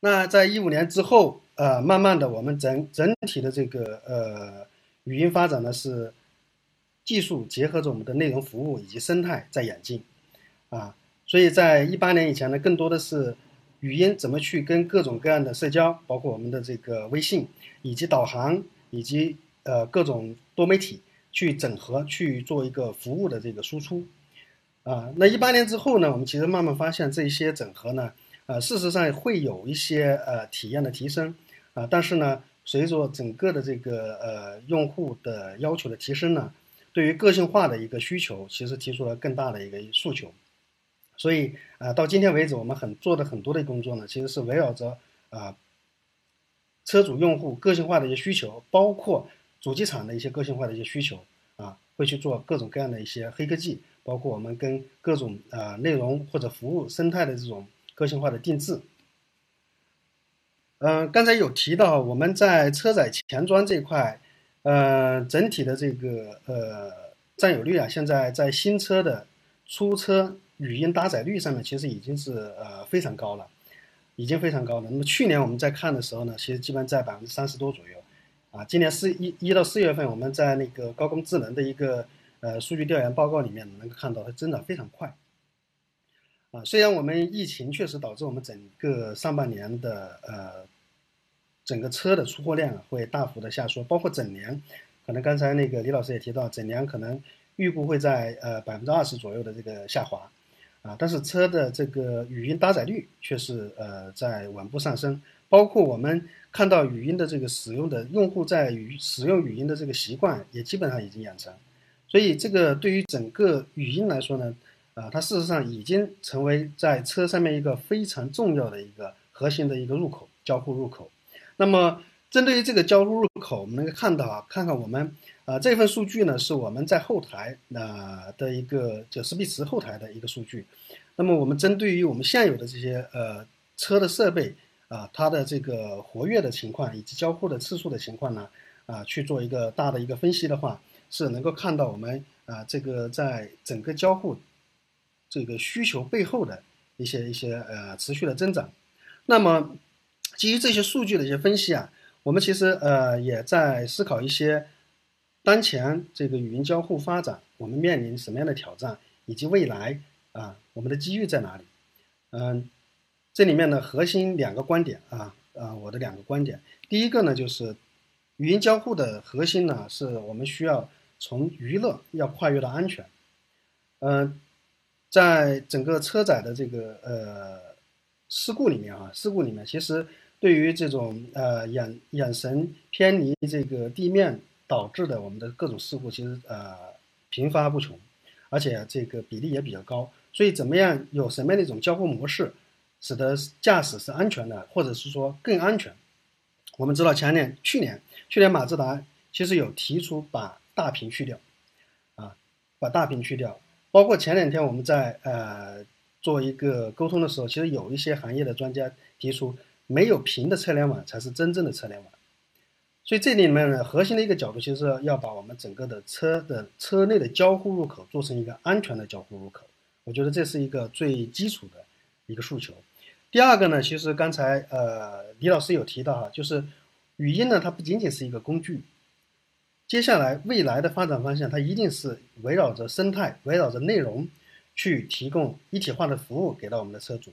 那在一五年之后，呃，慢慢的我们整整体的这个呃语音发展呢是技术结合着我们的内容服务以及生态在演进，啊，所以在一八年以前呢，更多的是。语音怎么去跟各种各样的社交，包括我们的这个微信，以及导航，以及呃各种多媒体去整合，去做一个服务的这个输出，啊，那一八年之后呢，我们其实慢慢发现这一些整合呢，呃，事实上会有一些呃体验的提升，啊，但是呢，随着整个的这个呃用户的要求的提升呢，对于个性化的一个需求，其实提出了更大的一个诉求。所以，呃，到今天为止，我们很做的很多的工作呢，其实是围绕着啊，车主用户个性化的一些需求，包括主机厂的一些个性化的一些需求啊，会去做各种各样的一些黑科技，包括我们跟各种呃内容或者服务生态的这种个性化的定制。嗯，刚才有提到我们在车载前端这一块，呃，整体的这个呃占有率啊，现在在新车的出车。语音搭载率上面其实已经是呃非常高了，已经非常高了。那么去年我们在看的时候呢，其实基本在百分之三十多左右，啊，今年四一一到四月份我们在那个高工智能的一个呃数据调研报告里面能够看到它增长非常快，啊，虽然我们疫情确实导致我们整个上半年的呃整个车的出货量会大幅的下缩，包括整年，可能刚才那个李老师也提到，整年可能预估会在呃百分之二十左右的这个下滑。啊，但是车的这个语音搭载率却是呃在稳步上升，包括我们看到语音的这个使用的用户在语使用语音的这个习惯也基本上已经养成，所以这个对于整个语音来说呢，啊，它事实上已经成为在车上面一个非常重要的一个核心的一个入口交互入口。那么针对于这个交互入口，我们能够看到啊，看看我们。啊，这份数据呢是我们在后台啊的一个就斯比茨后台的一个数据。那么我们针对于我们现有的这些呃车的设备啊，它的这个活跃的情况以及交互的次数的情况呢啊，去做一个大的一个分析的话，是能够看到我们啊这个在整个交互这个需求背后的一些一些呃持续的增长。那么基于这些数据的一些分析啊，我们其实呃也在思考一些。当前这个语音交互发展，我们面临什么样的挑战，以及未来啊，我们的机遇在哪里？嗯，这里面呢，核心两个观点啊啊，我的两个观点。第一个呢，就是语音交互的核心呢，是我们需要从娱乐要跨越到安全。嗯，在整个车载的这个呃事故里面啊，事故里面，其实对于这种呃眼眼神偏离这个地面。导致的我们的各种事故其实呃频发不穷，而且这个比例也比较高。所以怎么样有什么样的一种交互模式，使得驾驶是安全的，或者是说更安全？我们知道前年、去年、去年马自达其实有提出把大屏去掉，啊，把大屏去掉。包括前两天我们在呃做一个沟通的时候，其实有一些行业的专家提出，没有屏的车联网才是真正的车联网。所以这里面呢，核心的一个角度，其实要把我们整个的车的车内的交互入口做成一个安全的交互入口。我觉得这是一个最基础的一个诉求。第二个呢，其实刚才呃李老师有提到哈，就是语音呢，它不仅仅是一个工具。接下来未来的发展方向，它一定是围绕着生态、围绕着内容，去提供一体化的服务给到我们的车主。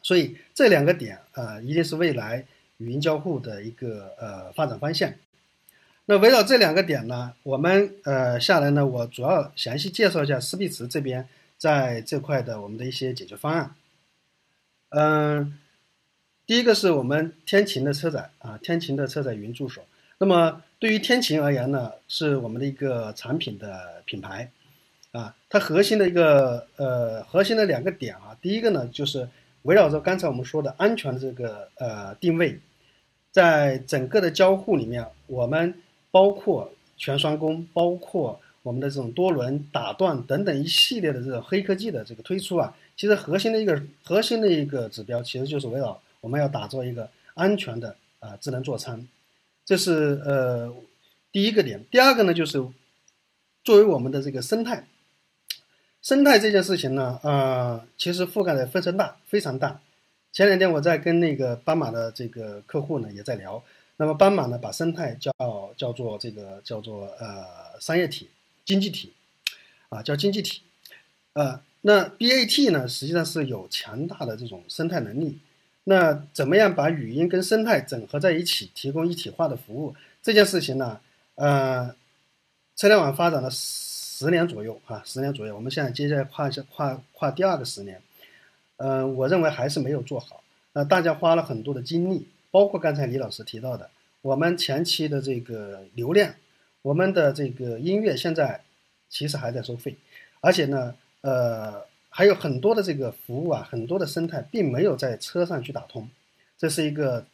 所以这两个点啊，一定是未来。语音交互的一个呃发展方向，那围绕这两个点呢，我们呃下来呢，我主要详细介绍一下斯必驰这边在这块的我们的一些解决方案。嗯，第一个是我们天晴的车载啊，天晴的车载云助手。那么对于天晴而言呢，是我们的一个产品的品牌啊，它核心的一个呃核心的两个点啊，第一个呢就是围绕着刚才我们说的安全的这个呃定位。在整个的交互里面，我们包括全双工，包括我们的这种多轮打断等等一系列的这种黑科技的这个推出啊，其实核心的一个核心的一个指标，其实就是围绕我们要打造一个安全的啊智能座舱，这是呃第一个点。第二个呢，就是作为我们的这个生态，生态这件事情呢，呃，其实覆盖的非常大，非常大。前两天我在跟那个斑马的这个客户呢也在聊，那么斑马呢把生态叫叫做这个叫做呃商业体。经济体，啊，叫经济体，呃，那 BAT 呢，实际上是有强大的这种生态能力。那怎么样把语音跟生态整合在一起，提供一体化的服务？这件事情呢，呃，车联网发展了十年左右啊，十年左右，我们现在接下来跨下跨跨第二个十年，嗯，我认为还是没有做好。呃，大家花了很多的精力，包括刚才李老师提到的，我们前期的这个流量。我们的这个音乐现在其实还在收费，而且呢，呃，还有很多的这个服务啊，很多的生态并没有在车上去打通，这是一个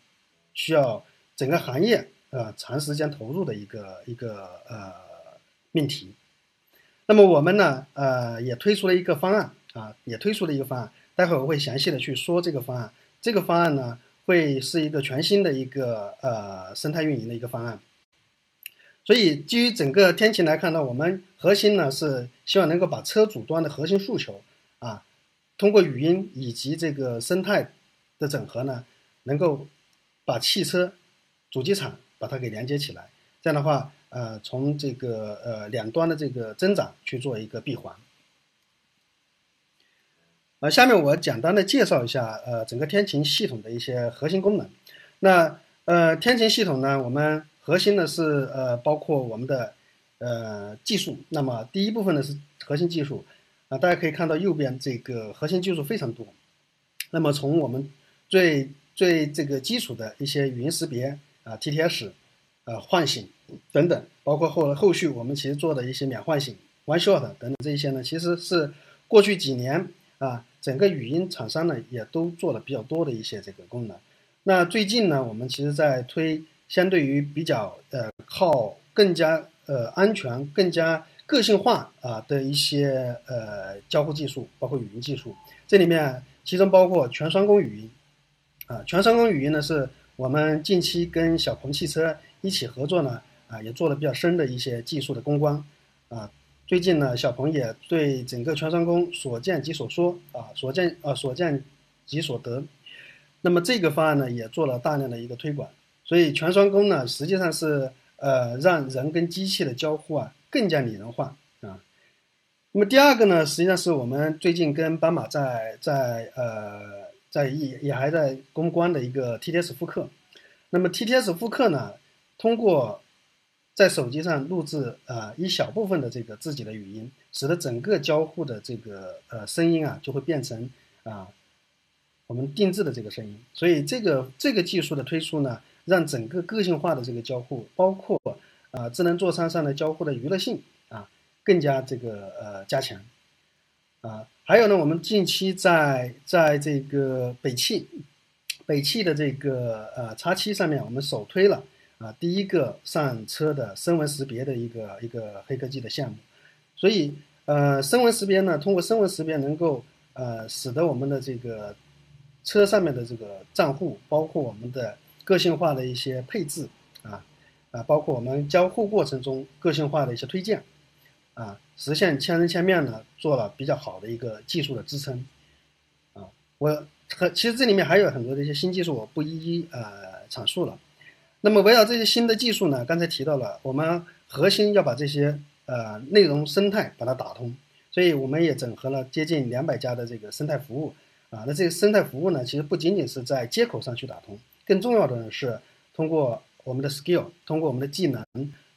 需要整个行业呃长时间投入的一个一个呃命题。那么我们呢，呃，也推出了一个方案啊，也推出了一个方案，待会儿我会详细的去说这个方案。这个方案呢，会是一个全新的一个呃生态运营的一个方案。所以，基于整个天晴来看呢，我们核心呢是希望能够把车主端的核心诉求啊，通过语音以及这个生态的整合呢，能够把汽车主机厂把它给连接起来。这样的话，呃，从这个呃两端的这个增长去做一个闭环。呃，下面我简单的介绍一下呃整个天晴系统的一些核心功能。那呃天晴系统呢，我们核心呢是呃包括我们的呃技术，那么第一部分呢是核心技术啊，大家可以看到右边这个核心技术非常多。那么从我们最最这个基础的一些语音识别啊，TTS，呃唤醒等等，包括后后续我们其实做的一些免唤醒、One Shot 等等这一些呢，其实是过去几年啊整个语音厂商呢也都做了比较多的一些这个功能。那最近呢，我们其实在推。相对于比较呃靠更加呃安全、更加个性化啊的一些呃交互技术，包括语音技术，这里面其中包括全双工语音啊，全双工语音呢是我们近期跟小鹏汽车一起合作呢啊，也做了比较深的一些技术的攻关啊。最近呢，小鹏也对整个全双工所见即所说啊，所见啊所见即所得，那么这个方案呢也做了大量的一个推广。所以全双工呢，实际上是呃让人跟机器的交互啊更加拟人化啊。那么第二个呢，实际上是我们最近跟斑马在在呃在也也还在攻关的一个 TTS 复刻。那么 TTS 复刻呢，通过在手机上录制啊一小部分的这个自己的语音，使得整个交互的这个呃声音啊就会变成啊我们定制的这个声音。所以这个这个技术的推出呢。让整个个性化的这个交互，包括啊智能座舱上的交互的娱乐性啊，更加这个呃加强啊。还有呢，我们近期在在这个北汽北汽的这个呃叉七上面，我们首推了啊第一个上车的声纹识别的一个一个黑科技的项目。所以呃声纹识别呢，通过声纹识别能够呃使得我们的这个车上面的这个账户，包括我们的。个性化的一些配置啊啊，包括我们交互过程中个性化的一些推荐啊，实现千人千面呢，做了比较好的一个技术的支撑啊。我和其实这里面还有很多的一些新技术，我不一一呃阐述了。那么围绕这些新的技术呢，刚才提到了，我们核心要把这些呃内容生态把它打通，所以我们也整合了接近两百家的这个生态服务啊。那这个生态服务呢，其实不仅仅是在接口上去打通。更重要的呢是通过我们的 skill，通过我们的技能，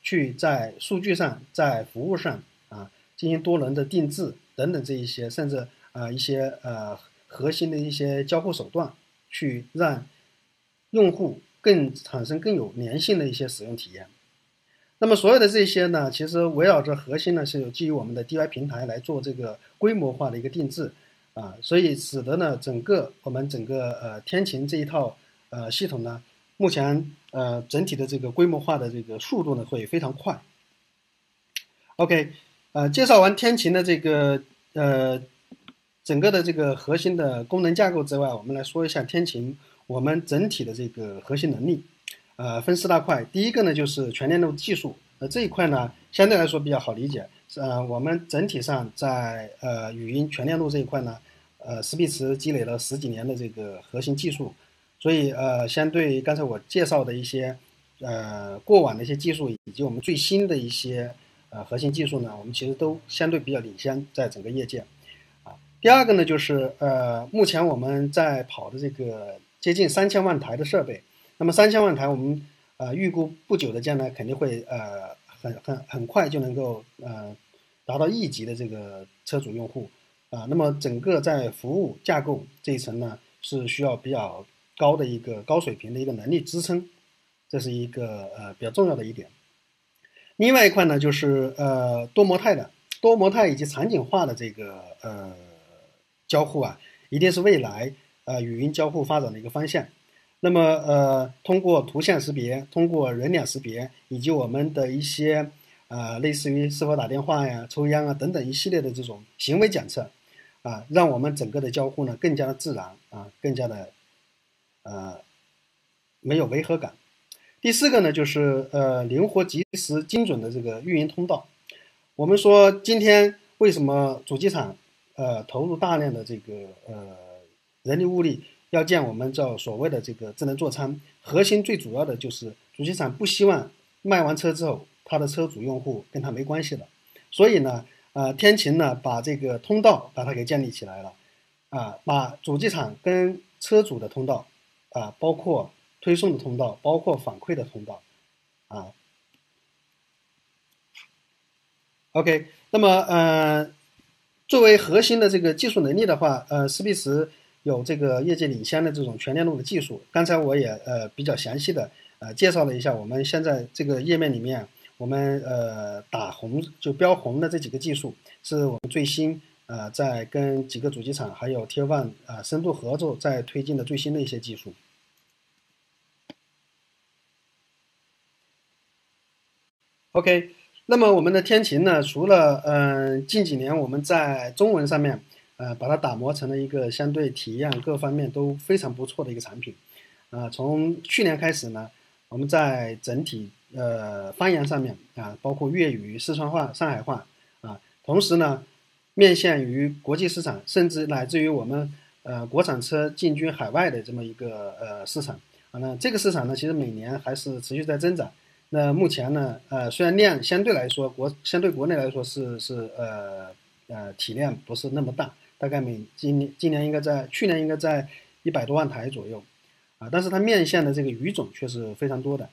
去在数据上、在服务上啊进行多轮的定制等等这一些，甚至啊一些呃核心的一些交互手段，去让用户更产生更有粘性的一些使用体验。那么所有的这些呢，其实围绕着核心呢是有基于我们的 DY 平台来做这个规模化的一个定制啊，所以使得呢整个我们整个呃天晴这一套。呃，系统呢，目前呃整体的这个规模化的这个速度呢会非常快，OK，呃，介绍完天晴的这个呃整个的这个核心的功能架构之外，我们来说一下天晴我们整体的这个核心能力。呃，分四大块，第一个呢就是全链路技术，呃这一块呢相对来说比较好理解。呃，我们整体上在呃语音全链路这一块呢，呃，史比茨积累了十几年的这个核心技术，所以呃，相对刚才我介绍的一些呃过往的一些技术，以及我们最新的一些呃核心技术呢，我们其实都相对比较领先，在整个业界。啊，第二个呢就是呃，目前我们在跑的这个接近三千万台的设备。那么三千万台，我们呃预估不久的将来肯定会呃很很很快就能够呃达到亿级的这个车主用户啊。那么整个在服务架构这一层呢，是需要比较高的一个高水平的一个能力支撑，这是一个呃比较重要的一点。另外一块呢，就是呃多模态的多模态以及场景化的这个呃交互啊，一定是未来呃语音交互发展的一个方向。那么，呃，通过图像识别，通过人脸识别，以及我们的一些，呃，类似于是否打电话呀、抽烟啊等等一系列的这种行为检测，啊，让我们整个的交互呢更加的自然啊，更加的，呃，没有违和感。第四个呢，就是呃，灵活、及时、精准的这个运营通道。我们说今天为什么主机厂呃投入大量的这个呃人力物力？要建我们叫所谓的这个智能座舱，核心最主要的就是主机厂不希望卖完车之后，他的车主用户跟他没关系了，所以呢，呃，天晴呢把这个通道把它给建立起来了，啊，把主机厂跟车主的通道，啊，包括推送的通道，包括反馈的通道，啊，OK，那么呃，作为核心的这个技术能力的话，呃，斯必茨。有这个业界领先的这种全链路的技术，刚才我也呃比较详细的呃介绍了一下，我们现在这个页面里面，我们呃打红就标红的这几个技术，是我们最新呃在跟几个主机厂还有 Tier One 啊深度合作在推进的最新的一些技术。OK，那么我们的天晴呢，除了嗯近几年我们在中文上面。呃，把它打磨成了一个相对体验各方面都非常不错的一个产品。啊，从去年开始呢，我们在整体呃方言上面啊，包括粤语、四川话、上海话啊，同时呢，面向于国际市场，甚至乃至于我们呃国产车进军海外的这么一个呃市场啊，那这个市场呢，其实每年还是持续在增长。那目前呢，呃，虽然量相对来说国相对国内来说是是呃呃体量不是那么大。大概每今年今年应该在去年应该在一百多万台左右，啊，但是它面向的这个语种却是非常多的，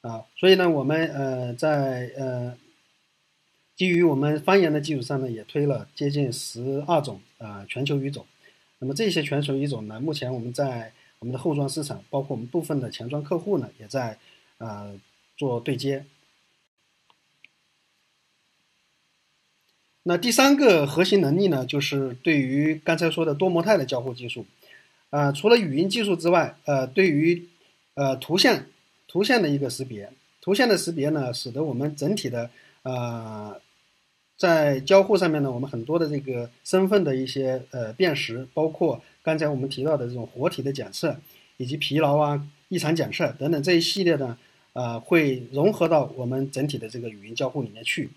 啊，所以呢，我们呃在呃基于我们方言的基础上呢，也推了接近十二种啊全球语种，那么这些全球语种呢，目前我们在我们的后装市场，包括我们部分的前装客户呢，也在啊做对接。那第三个核心能力呢，就是对于刚才说的多模态的交互技术，啊，除了语音技术之外，呃，对于呃图像图像的一个识别，图像的识别呢，使得我们整体的呃在交互上面呢，我们很多的这个身份的一些呃辨识，包括刚才我们提到的这种活体的检测，以及疲劳啊、异常检测等等这一系列呢，呃，会融合到我们整体的这个语音交互里面去。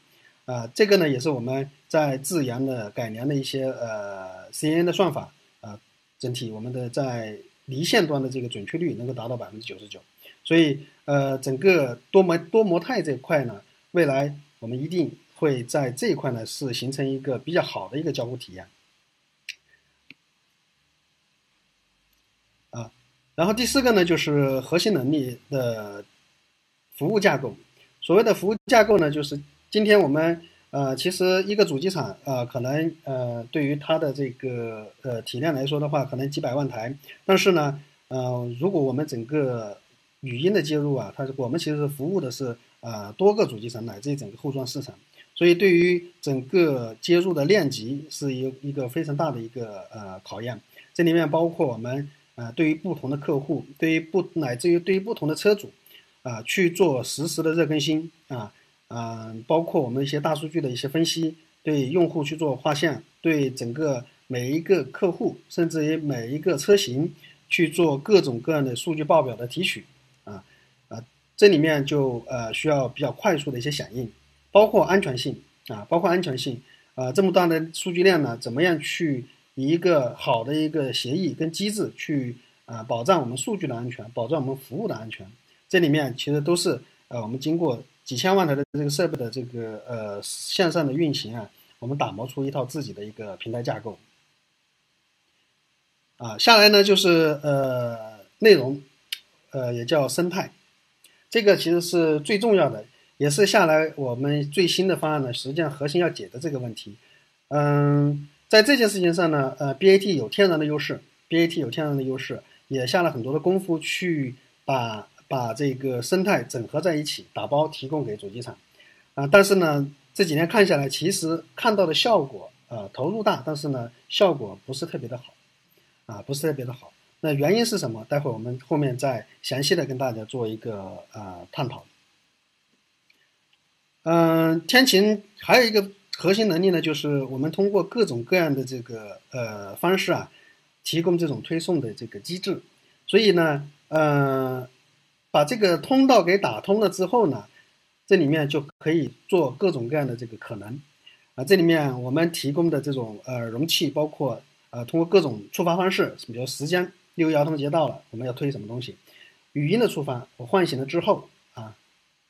啊，这个呢也是我们在自研的改良的一些呃 CNN 的算法啊，整体我们的在离线端的这个准确率能够达到百分之九十九，所以呃整个多模多模态这块呢，未来我们一定会在这一块呢是形成一个比较好的一个交互体验啊，然后第四个呢就是核心能力的服务架构，所谓的服务架构呢就是。今天我们呃，其实一个主机厂呃，可能呃，对于它的这个呃体量来说的话，可能几百万台。但是呢，呃，如果我们整个语音的接入啊，它我们其实服务的是呃多个主机厂乃至于整个后装市场，所以对于整个接入的量级是一一个非常大的一个呃考验。这里面包括我们呃对于不同的客户，对于不乃至于对于不同的车主啊去做实时的热更新啊。嗯，包括我们一些大数据的一些分析，对用户去做划线，对整个每一个客户，甚至于每一个车型去做各种各样的数据报表的提取，啊啊，这里面就呃需要比较快速的一些响应，包括安全性啊，包括安全性啊，这么大的数据量呢，怎么样去以一个好的一个协议跟机制去啊保障我们数据的安全，保障我们服务的安全，这里面其实都是呃我们经过。几千万台的这个设备的这个呃线上的运行啊，我们打磨出一套自己的一个平台架构。啊，下来呢就是呃内容，呃也叫生态，这个其实是最重要的，也是下来我们最新的方案呢，实际上核心要解的这个问题。嗯，在这件事情上呢，呃，BAT 有天然的优势，BAT 有天然的优势，也下了很多的功夫去把。把这个生态整合在一起，打包提供给主机厂，啊，但是呢，这几年看下来，其实看到的效果，呃，投入大，但是呢，效果不是特别的好，啊，不是特别的好。那原因是什么？待会我们后面再详细的跟大家做一个呃探讨。嗯，天晴还有一个核心能力呢，就是我们通过各种各样的这个呃方式啊，提供这种推送的这个机制，所以呢，呃。把这个通道给打通了之后呢，这里面就可以做各种各样的这个可能，啊，这里面我们提供的这种呃容器，包括呃通过各种触发方式，比如时间，六一儿童节到了，我们要推什么东西，语音的触发，我唤醒了之后，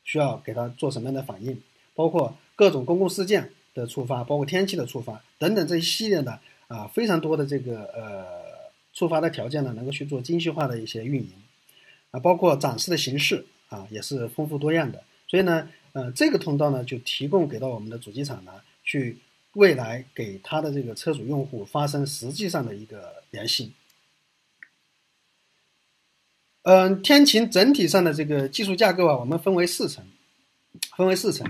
需要给它做什么样的反应，包括各种公共事件的触发，包括天气的触发等等这一系列的啊非常多的这个呃触发的条件呢，能够去做精细化的一些运营。啊，包括展示的形式啊，也是丰富多样的。所以呢，呃，这个通道呢，就提供给到我们的主机厂呢，去未来给他的这个车主用户发生实际上的一个联系。嗯，天晴整体上的这个技术架构啊，我们分为四层，分为四层。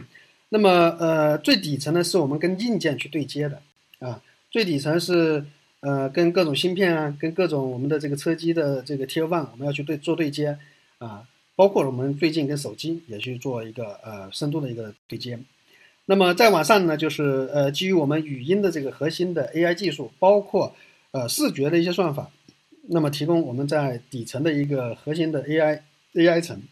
那么，呃，最底层呢，是我们跟硬件去对接的啊，最底层是。呃，跟各种芯片啊，跟各种我们的这个车机的这个 T O One，我们要去对做对接啊，包括我们最近跟手机也去做一个呃深度的一个对接。那么再往上呢，就是呃基于我们语音的这个核心的 AI 技术，包括呃视觉的一些算法，那么提供我们在底层的一个核心的 AI AI 层。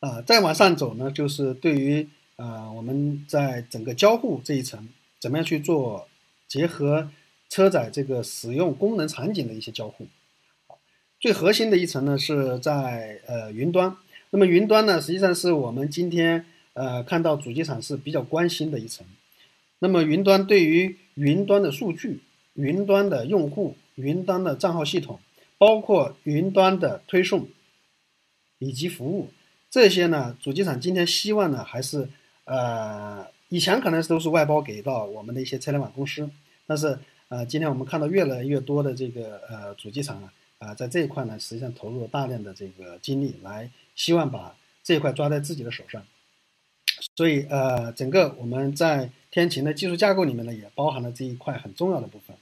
啊，再往上走呢，就是对于啊我们在整个交互这一层，怎么样去做结合。车载这个使用功能场景的一些交互，最核心的一层呢是在呃云端。那么云端呢，实际上是我们今天呃看到主机厂是比较关心的一层。那么云端对于云端的数据、云端的用户、云端的账号系统，包括云端的推送以及服务这些呢，主机厂今天希望呢还是呃以前可能都是外包给到我们的一些车联网公司，但是。呃，今天我们看到越来越多的这个呃主机厂啊，啊，在这一块呢，实际上投入了大量的这个精力，来希望把这一块抓在自己的手上。所以呃，整个我们在天晴的技术架构里面呢，也包含了这一块很重要的部分。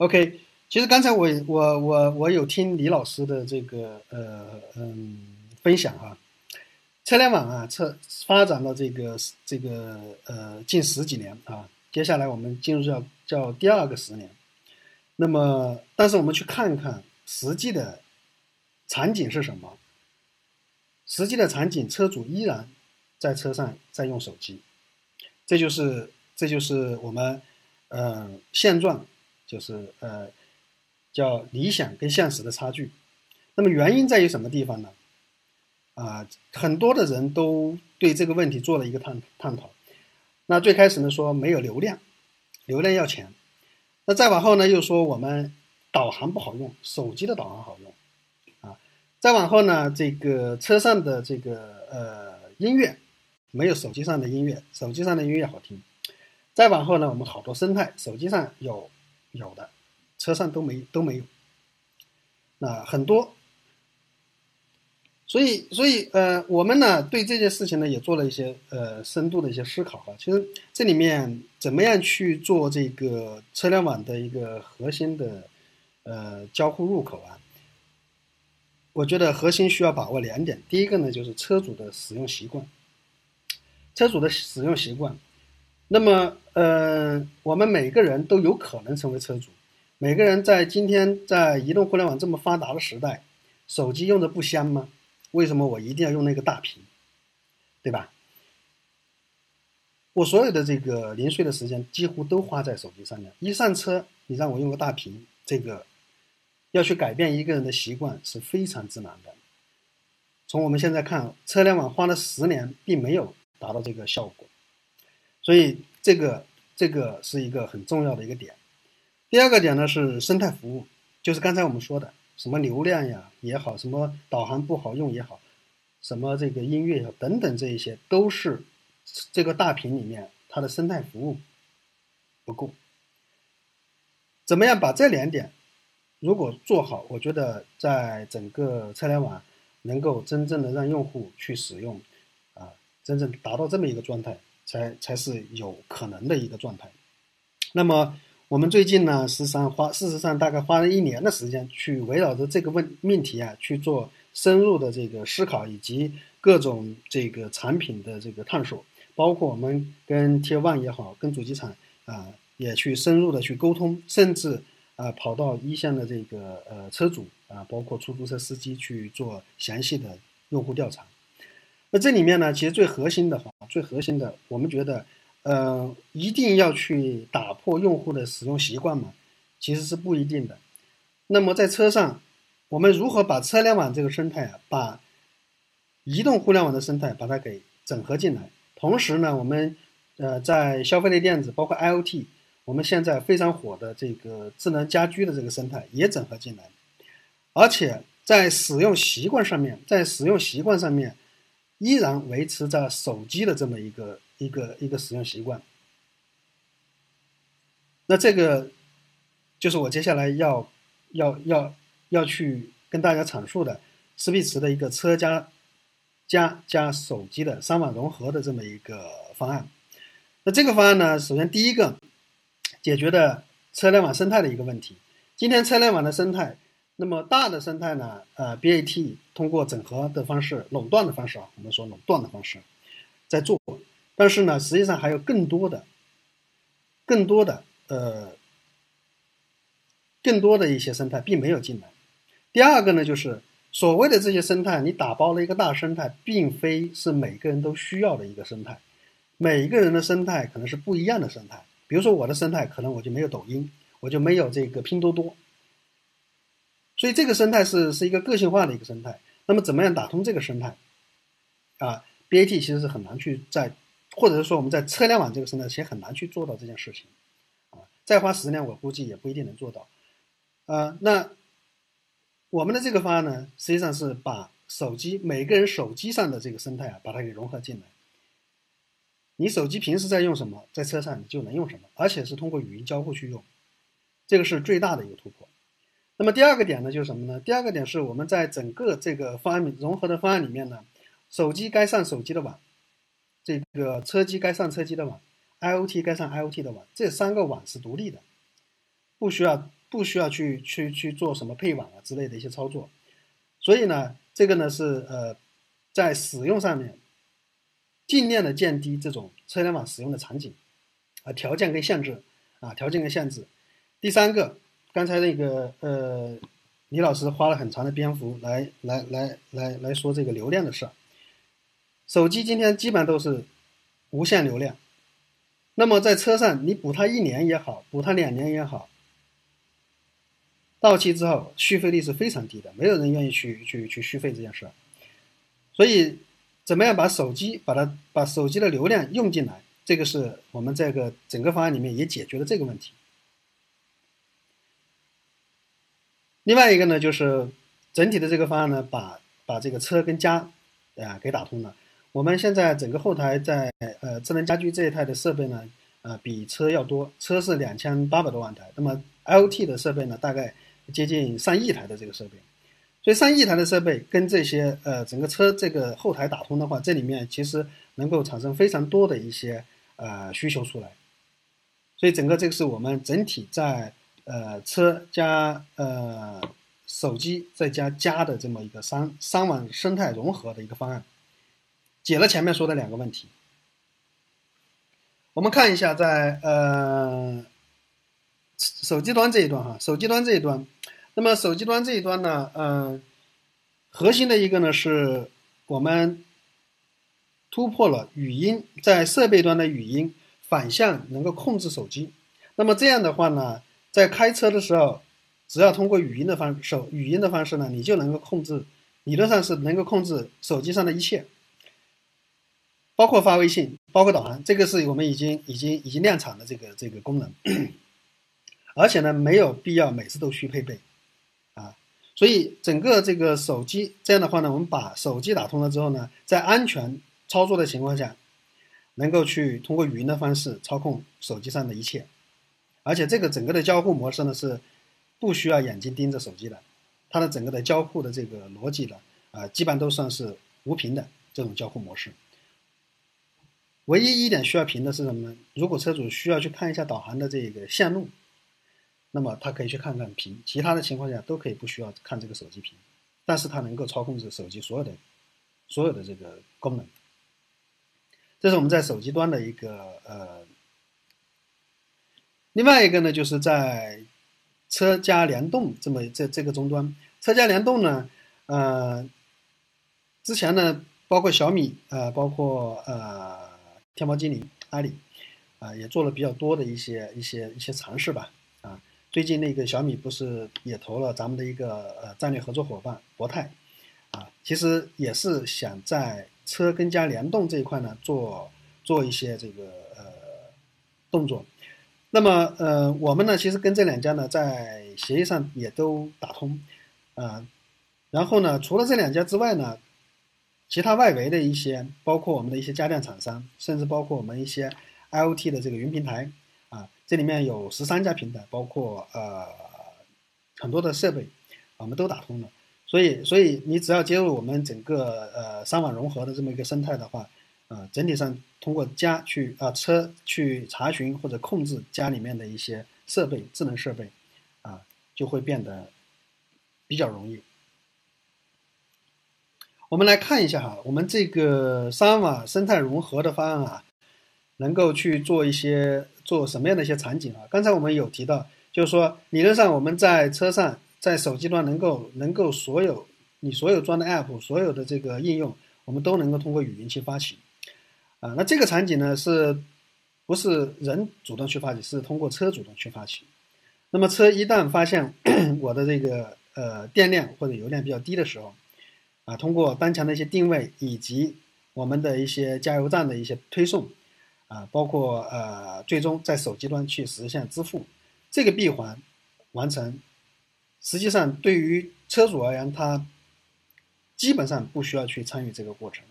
OK，其实刚才我我我我有听李老师的这个呃嗯分享哈，车联网啊，车发展了这个这个呃近十几年啊。接下来我们进入叫叫第二个十年，那么但是我们去看看实际的场景是什么？实际的场景，车主依然在车上在用手机，这就是这就是我们呃现状，就是呃叫理想跟现实的差距。那么原因在于什么地方呢？啊，很多的人都对这个问题做了一个探探讨。那最开始呢说没有流量，流量要钱，那再往后呢又说我们导航不好用，手机的导航好用，啊，再往后呢这个车上的这个呃音乐没有手机上的音乐，手机上的音乐好听，再往后呢我们好多生态手机上有有的，车上都没都没有，那很多。所以，所以，呃，我们呢对这件事情呢也做了一些呃深度的一些思考哈。其实这里面怎么样去做这个车联网的一个核心的呃交互入口啊？我觉得核心需要把握两点。第一个呢就是车主的使用习惯，车主的使用习惯。那么，呃，我们每个人都有可能成为车主。每个人在今天在移动互联网这么发达的时代，手机用的不香吗？为什么我一定要用那个大屏，对吧？我所有的这个零碎的时间几乎都花在手机上面。一上车，你让我用个大屏，这个要去改变一个人的习惯是非常之难的。从我们现在看，车联网花了十年，并没有达到这个效果。所以这个这个是一个很重要的一个点。第二个点呢是生态服务，就是刚才我们说的什么流量呀也好，什么导航不好用也好，什么这个音乐也好等等这一些都是这个大屏里面它的生态服务不够。怎么样把这两点如果做好，我觉得在整个车联网能够真正的让用户去使用啊，真正达到这么一个状态。才才是有可能的一个状态。那么我们最近呢，实际上花事实上大概花了一年的时间，去围绕着这个问命题啊，去做深入的这个思考，以及各种这个产品的这个探索，包括我们跟 T One 也好，跟主机厂啊，也去深入的去沟通，甚至啊跑到一线的这个呃车主啊，包括出租车司机去做详细的用户调查。那这里面呢，其实最核心的哈，最核心的，我们觉得，呃，一定要去打破用户的使用习惯嘛，其实是不一定的。那么在车上，我们如何把车联网这个生态啊，把移动互联网的生态把它给整合进来？同时呢，我们呃在消费类电子，包括 IOT，我们现在非常火的这个智能家居的这个生态也整合进来，而且在使用习惯上面，在使用习惯上面。依然维持着手机的这么一个一个一个使用习惯，那这个就是我接下来要要要要去跟大家阐述的思必驰的一个车加加加手机的三网融合的这么一个方案。那这个方案呢，首先第一个解决的车联网生态的一个问题。今天车联网的生态。那么大的生态呢？呃，BAT 通过整合的方式、垄断的方式啊，我们说垄断的方式在做，但是呢，实际上还有更多的、更多的呃、更多的一些生态并没有进来。第二个呢，就是所谓的这些生态，你打包了一个大生态，并非是每个人都需要的一个生态，每一个人的生态可能是不一样的生态。比如说我的生态，可能我就没有抖音，我就没有这个拼多多。所以这个生态是是一个个性化的一个生态。那么怎么样打通这个生态？啊，BAT 其实是很难去在，或者是说我们在车联网这个生态其实很难去做到这件事情。啊，再花十年我估计也不一定能做到。呃，那我们的这个方案呢，实际上是把手机每个人手机上的这个生态啊，把它给融合进来。你手机平时在用什么，在车上你就能用什么，而且是通过语音交互去用，这个是最大的一个突破。那么第二个点呢，就是什么呢？第二个点是我们在整个这个方案里融合的方案里面呢，手机该上手机的网，这个车机该上车机的网，IOT 该上 IOT 的网，这三个网是独立的，不需要不需要去去去做什么配网啊之类的一些操作。所以呢，这个呢是呃，在使用上面尽量的降低这种车联网使用的场景啊条件跟限制啊条件跟限制。第三个。刚才那个呃，李老师花了很长的篇幅来来来来来说这个流量的事儿。手机今天基本都是无限流量，那么在车上你补它一年也好，补它两年也好，到期之后续费率是非常低的，没有人愿意去去去续费这件事儿。所以，怎么样把手机把它把手机的流量用进来，这个是我们这个整个方案里面也解决了这个问题。另外一个呢，就是整体的这个方案呢，把把这个车跟家，啊给打通了。我们现在整个后台在呃智能家居这一台的设备呢，呃比车要多，车是两千八百多万台，那么 IOT 的设备呢，大概接近上亿台的这个设备。所以上亿台的设备跟这些呃整个车这个后台打通的话，这里面其实能够产生非常多的一些呃需求出来。所以整个这个是我们整体在。呃，车加呃手机再加家的这么一个三三网生态融合的一个方案，解了前面说的两个问题。我们看一下在呃手机端这一端哈，手机端这一端，那么手机端这一端呢，嗯，核心的一个呢是我们突破了语音在设备端的语音反向能够控制手机，那么这样的话呢，在开车的时候，只要通过语音的方手语音的方式呢，你就能够控制，理论上是能够控制手机上的一切。包括发微信，包括导航，这个是我们已经已经已经量产的这个这个功能，而且呢没有必要每次都去配备，啊，所以整个这个手机这样的话呢，我们把手机打通了之后呢，在安全操作的情况下，能够去通过语音的方式操控手机上的一切，而且这个整个的交互模式呢是不需要眼睛盯着手机的，它的整个的交互的这个逻辑呢，啊，基本都算是无屏的这种交互模式。唯一一点需要屏的是什么呢？如果车主需要去看一下导航的这个线路，那么他可以去看看屏，其他的情况下都可以不需要看这个手机屏，但是它能够操控这手机所有的所有的这个功能。这是我们在手机端的一个呃，另外一个呢，就是在车家联动这么这这个终端，车家联动呢，呃，之前呢，包括小米呃，包括呃。天猫精灵、阿里，啊，也做了比较多的一些一些一些尝试吧，啊，最近那个小米不是也投了咱们的一个呃战略合作伙伴博泰，啊，其实也是想在车跟家联动这一块呢做做一些这个呃动作，那么呃我们呢其实跟这两家呢在协议上也都打通，啊，然后呢除了这两家之外呢。其他外围的一些，包括我们的一些家电厂商，甚至包括我们一些 IOT 的这个云平台啊，这里面有十三家平台，包括呃很多的设备，我们都打通了。所以，所以你只要接入我们整个呃三网融合的这么一个生态的话，呃，整体上通过家去啊车去查询或者控制家里面的一些设备、智能设备啊，就会变得比较容易。我们来看一下哈，我们这个三瓦生态融合的方案啊，能够去做一些做什么样的一些场景啊？刚才我们有提到，就是说理论上我们在车上，在手机端能够能够所有你所有装的 app，所有的这个应用，我们都能够通过语音去发起啊。那这个场景呢，是不是人主动去发起，是通过车主动去发起？那么车一旦发现 [coughs] 我的这个呃电量或者油量比较低的时候，啊，通过当前的一些定位以及我们的一些加油站的一些推送，啊，包括呃，最终在手机端去实现支付，这个闭环完成，实际上对于车主而言，他基本上不需要去参与这个过程，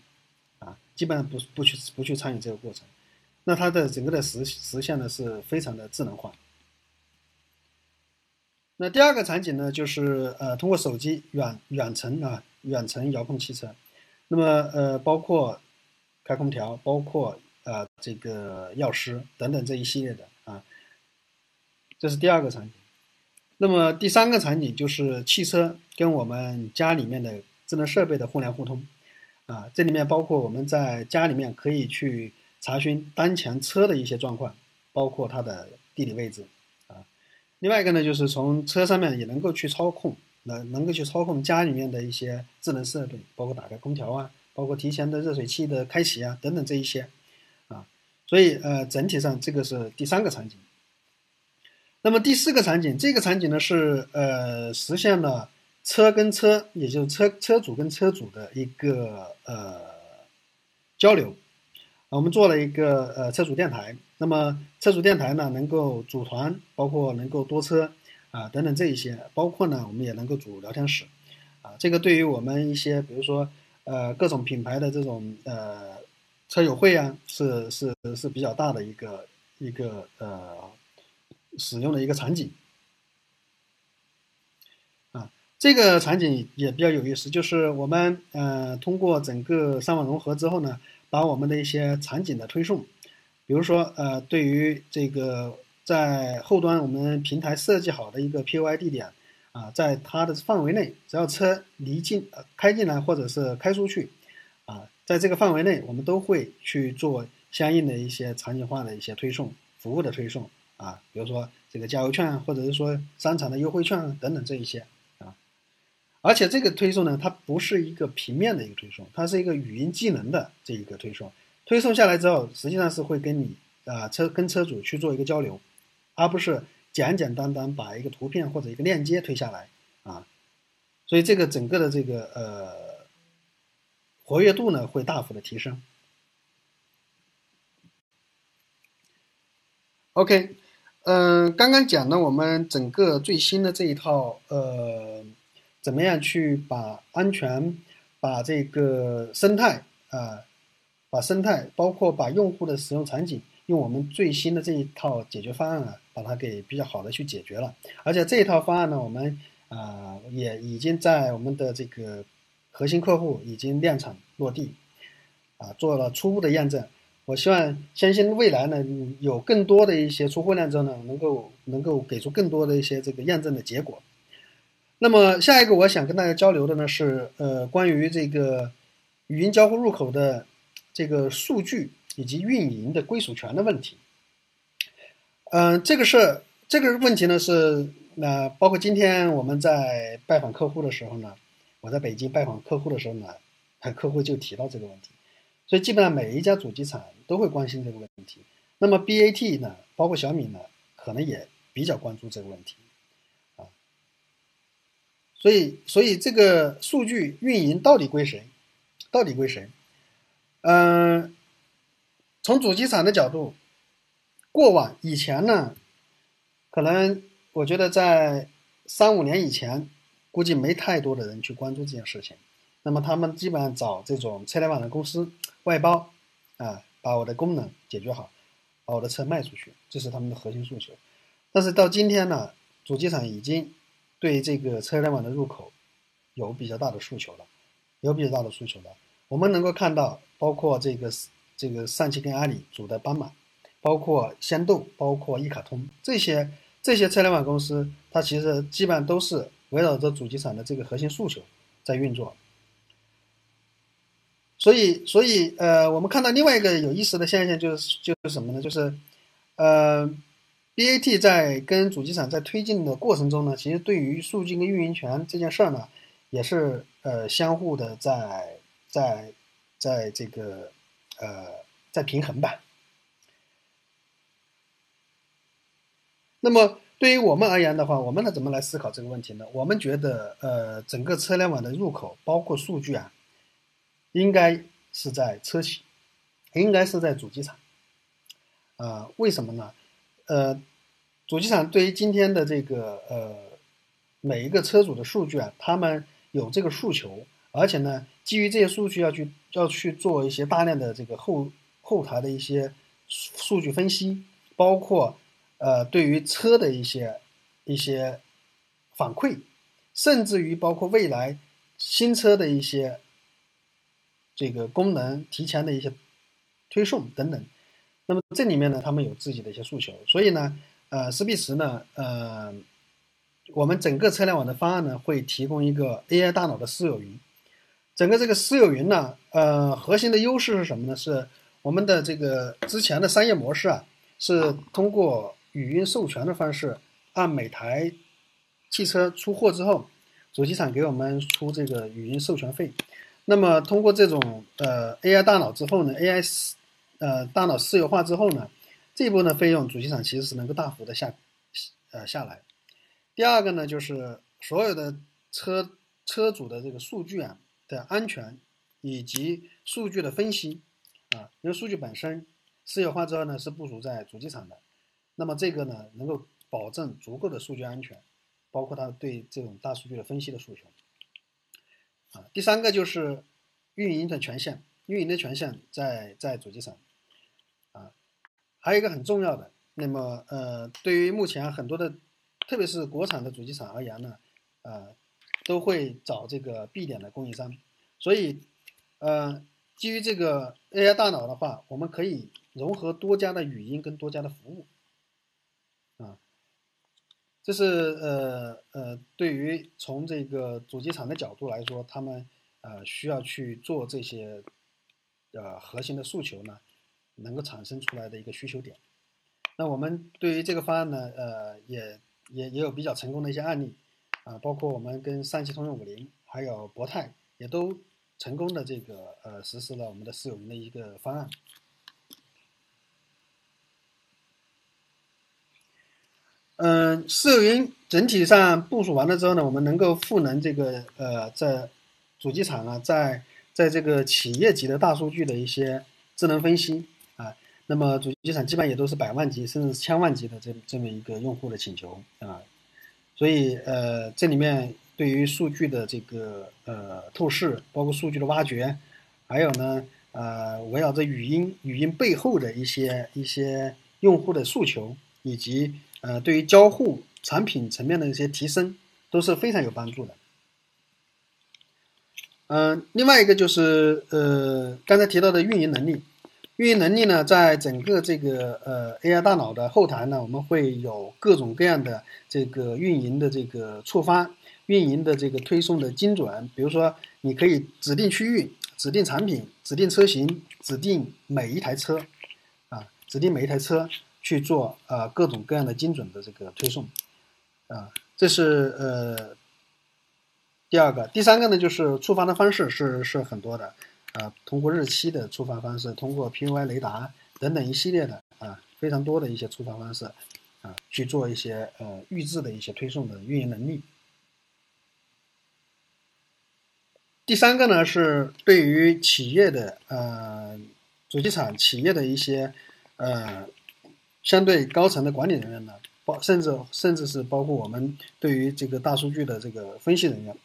基本上不不去不去参与这个过程，那它的整个的实实现呢是非常的智能化。那第二个场景呢，就是呃，通过手机远远程啊。远程遥控汽车，那么呃，包括开空调，包括呃这个药师等等这一系列的啊，这是第二个场景。那么第三个场景就是汽车跟我们家里面的智能设备的互联互通啊，这里面包括我们在家里面可以去查询当前车的一些状况，包括它的地理位置啊。另外一个呢，就是从车上面也能够去操控。能能够去操控家里面的一些智能设备，包括打开空调啊，包括提前的热水器的开启啊，等等这一些，啊，所以呃，整体上这个是第三个场景。那么第四个场景，这个场景呢是呃实现了车跟车，也就是车车主跟车主的一个呃交流。我们做了一个呃车主电台，那么车主电台呢能够组团，包括能够多车。啊，等等这一些，包括呢，我们也能够组聊天室，啊，这个对于我们一些，比如说，呃，各种品牌的这种呃车友会啊，是是是比较大的一个一个呃使用的一个场景，啊，这个场景也比较有意思，就是我们呃通过整个三网融合之后呢，把我们的一些场景的推送，比如说呃对于这个。在后端，我们平台设计好的一个 POI 地点，啊，在它的范围内，只要车离进、开进来或者是开出去，啊，在这个范围内，我们都会去做相应的一些场景化的一些推送、服务的推送啊，比如说这个加油券，或者是说商场的优惠券等等这一些。而且这个推送呢，它不是一个平面的一个推送，它是一个语音技能的这一个推送。推送下来之后，实际上是会跟你啊车跟车主去做一个交流，而不是简简单单把一个图片或者一个链接推下来啊。所以这个整个的这个呃活跃度呢会大幅的提升。OK，嗯，刚刚讲了我们整个最新的这一套呃，怎么样去把安全、把这个生态啊。把生态，包括把用户的使用场景，用我们最新的这一套解决方案啊，把它给比较好的去解决了。而且这一套方案呢，我们啊也已经在我们的这个核心客户已经量产落地，啊做了初步的验证。我希望相信未来呢，有更多的一些出货量之后呢，能够能够给出更多的一些这个验证的结果。那么下一个我想跟大家交流的呢是呃关于这个语音交互入口的。这个数据以及运营的归属权的问题，嗯，这个是这个问题呢是那包括今天我们在拜访客户的时候呢，我在北京拜访客户的时候呢，客户就提到这个问题，所以基本上每一家主机厂都会关心这个问题。那么 BAT 呢，包括小米呢，可能也比较关注这个问题。所以，所以这个数据运营到底归谁？到底归谁？嗯，从主机厂的角度，过往以前呢，可能我觉得在三五年以前，估计没太多的人去关注这件事情。那么他们基本上找这种车联网的公司外包，啊，把我的功能解决好，把我的车卖出去，这是他们的核心诉求。但是到今天呢，主机厂已经对这个车联网的入口有比较大的诉求了，有比较大的诉求了。我们能够看到。包括这个这个上汽跟阿里组的斑马，包括仙豆，包括一卡通这些这些车联网公司，它其实基本上都是围绕着主机厂的这个核心诉求在运作。所以，所以呃，我们看到另外一个有意思的现象就是就是什么呢？就是呃，BAT 在跟主机厂在推进的过程中呢，其实对于数据跟运营权这件事儿呢，也是呃相互的在在。在这个呃，在平衡吧。那么对于我们而言的话，我们呢怎么来思考这个问题呢？我们觉得，呃，整个车联网的入口，包括数据啊，应该是在车企，应该是在主机厂。啊，为什么呢？呃，主机厂对于今天的这个呃每一个车主的数据啊，他们有这个诉求。而且呢，基于这些数据要去要去做一些大量的这个后后台的一些数据分析，包括呃对于车的一些一些反馈，甚至于包括未来新车的一些这个功能提前的一些推送等等。那么这里面呢，他们有自己的一些诉求，所以呢，呃，斯必驰呢，呃，我们整个车联网的方案呢，会提供一个 AI 大脑的私有云。整个这个私有云呢，呃，核心的优势是什么呢？是我们的这个之前的商业模式啊，是通过语音授权的方式，按每台汽车出货之后，主机厂给我们出这个语音授权费。那么通过这种呃 AI 大脑之后呢，AI 呃大脑私有化之后呢，这一部分的费用主机厂其实是能够大幅的下呃下来。第二个呢，就是所有的车车主的这个数据啊。的安全以及数据的分析啊，因为数据本身私有化之后呢，是部署在主机厂的，那么这个呢，能够保证足够的数据安全，包括它对这种大数据的分析的诉求啊。第三个就是运营的权限，运营的权限在在主机厂。还有一个很重要的，那么呃，对于目前很多的，特别是国产的主机厂而言呢，呃。都会找这个 B 点的供应商，所以，呃，基于这个 AI 大脑的话，我们可以融合多家的语音跟多家的服务，啊，这是呃呃，对于从这个主机厂的角度来说，他们呃需要去做这些呃核心的诉求呢，能够产生出来的一个需求点。那我们对于这个方案呢，呃，也也也有比较成功的一些案例，啊，包括我们跟上汽通用五菱还有博泰也都成功的这个呃实施了我们的私有云的一个方案。嗯，私有云整体上部署完了之后呢，我们能够赋能这个呃，在主机厂啊，在在这个企业级的大数据的一些智能分析。那么主机厂基本上也都是百万级甚至是千万级的这这么一个用户的请求啊，所以呃这里面对于数据的这个呃透视，包括数据的挖掘，还有呢呃围绕着语音语音背后的一些一些用户的诉求，以及呃对于交互产品层面的一些提升，都是非常有帮助的。嗯，另外一个就是呃刚才提到的运营能力。运营能力呢，在整个这个呃 AI 大脑的后台呢，我们会有各种各样的这个运营的这个触发，运营的这个推送的精准。比如说，你可以指定区域、指定产品、指定车型、指定每一台车，啊，指定每一台车去做啊各种各样的精准的这个推送，啊，这是呃第二个，第三个呢，就是触发的方式是是很多的。啊，通过日期的触发方式，通过 PUI 雷达等等一系列的啊，非常多的一些触发方式啊，去做一些呃预置的一些推送的运营能力。第三个呢，是对于企业的呃主机厂企业的一些呃相对高层的管理人员呢，包甚至甚至是包括我们对于这个大数据的这个分析人员，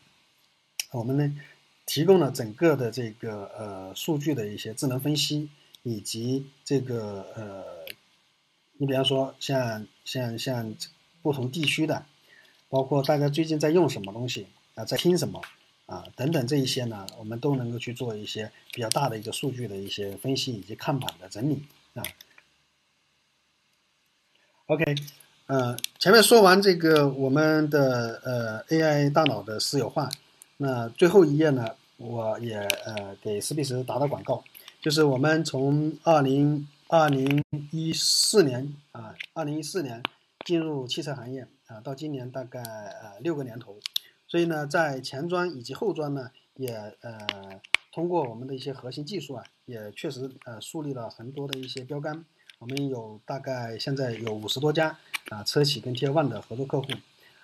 我们呢。提供了整个的这个呃数据的一些智能分析，以及这个呃，你比方说像像像不同地区的，包括大家最近在用什么东西啊，在听什么啊等等这一些呢，我们都能够去做一些比较大的一个数据的一些分析以及看板的整理啊。OK，呃，前面说完这个我们的呃 AI 大脑的私有化。那最后一页呢，我也呃给史比斯打打广告，就是我们从二零二零一四年啊，二零一四年进入汽车行业啊，到今年大概呃六个年头，所以呢，在前端以及后端呢，也呃通过我们的一些核心技术啊，也确实呃树立了很多的一些标杆，我们有大概现在有五十多家啊车企跟 Tier One 的合作客户。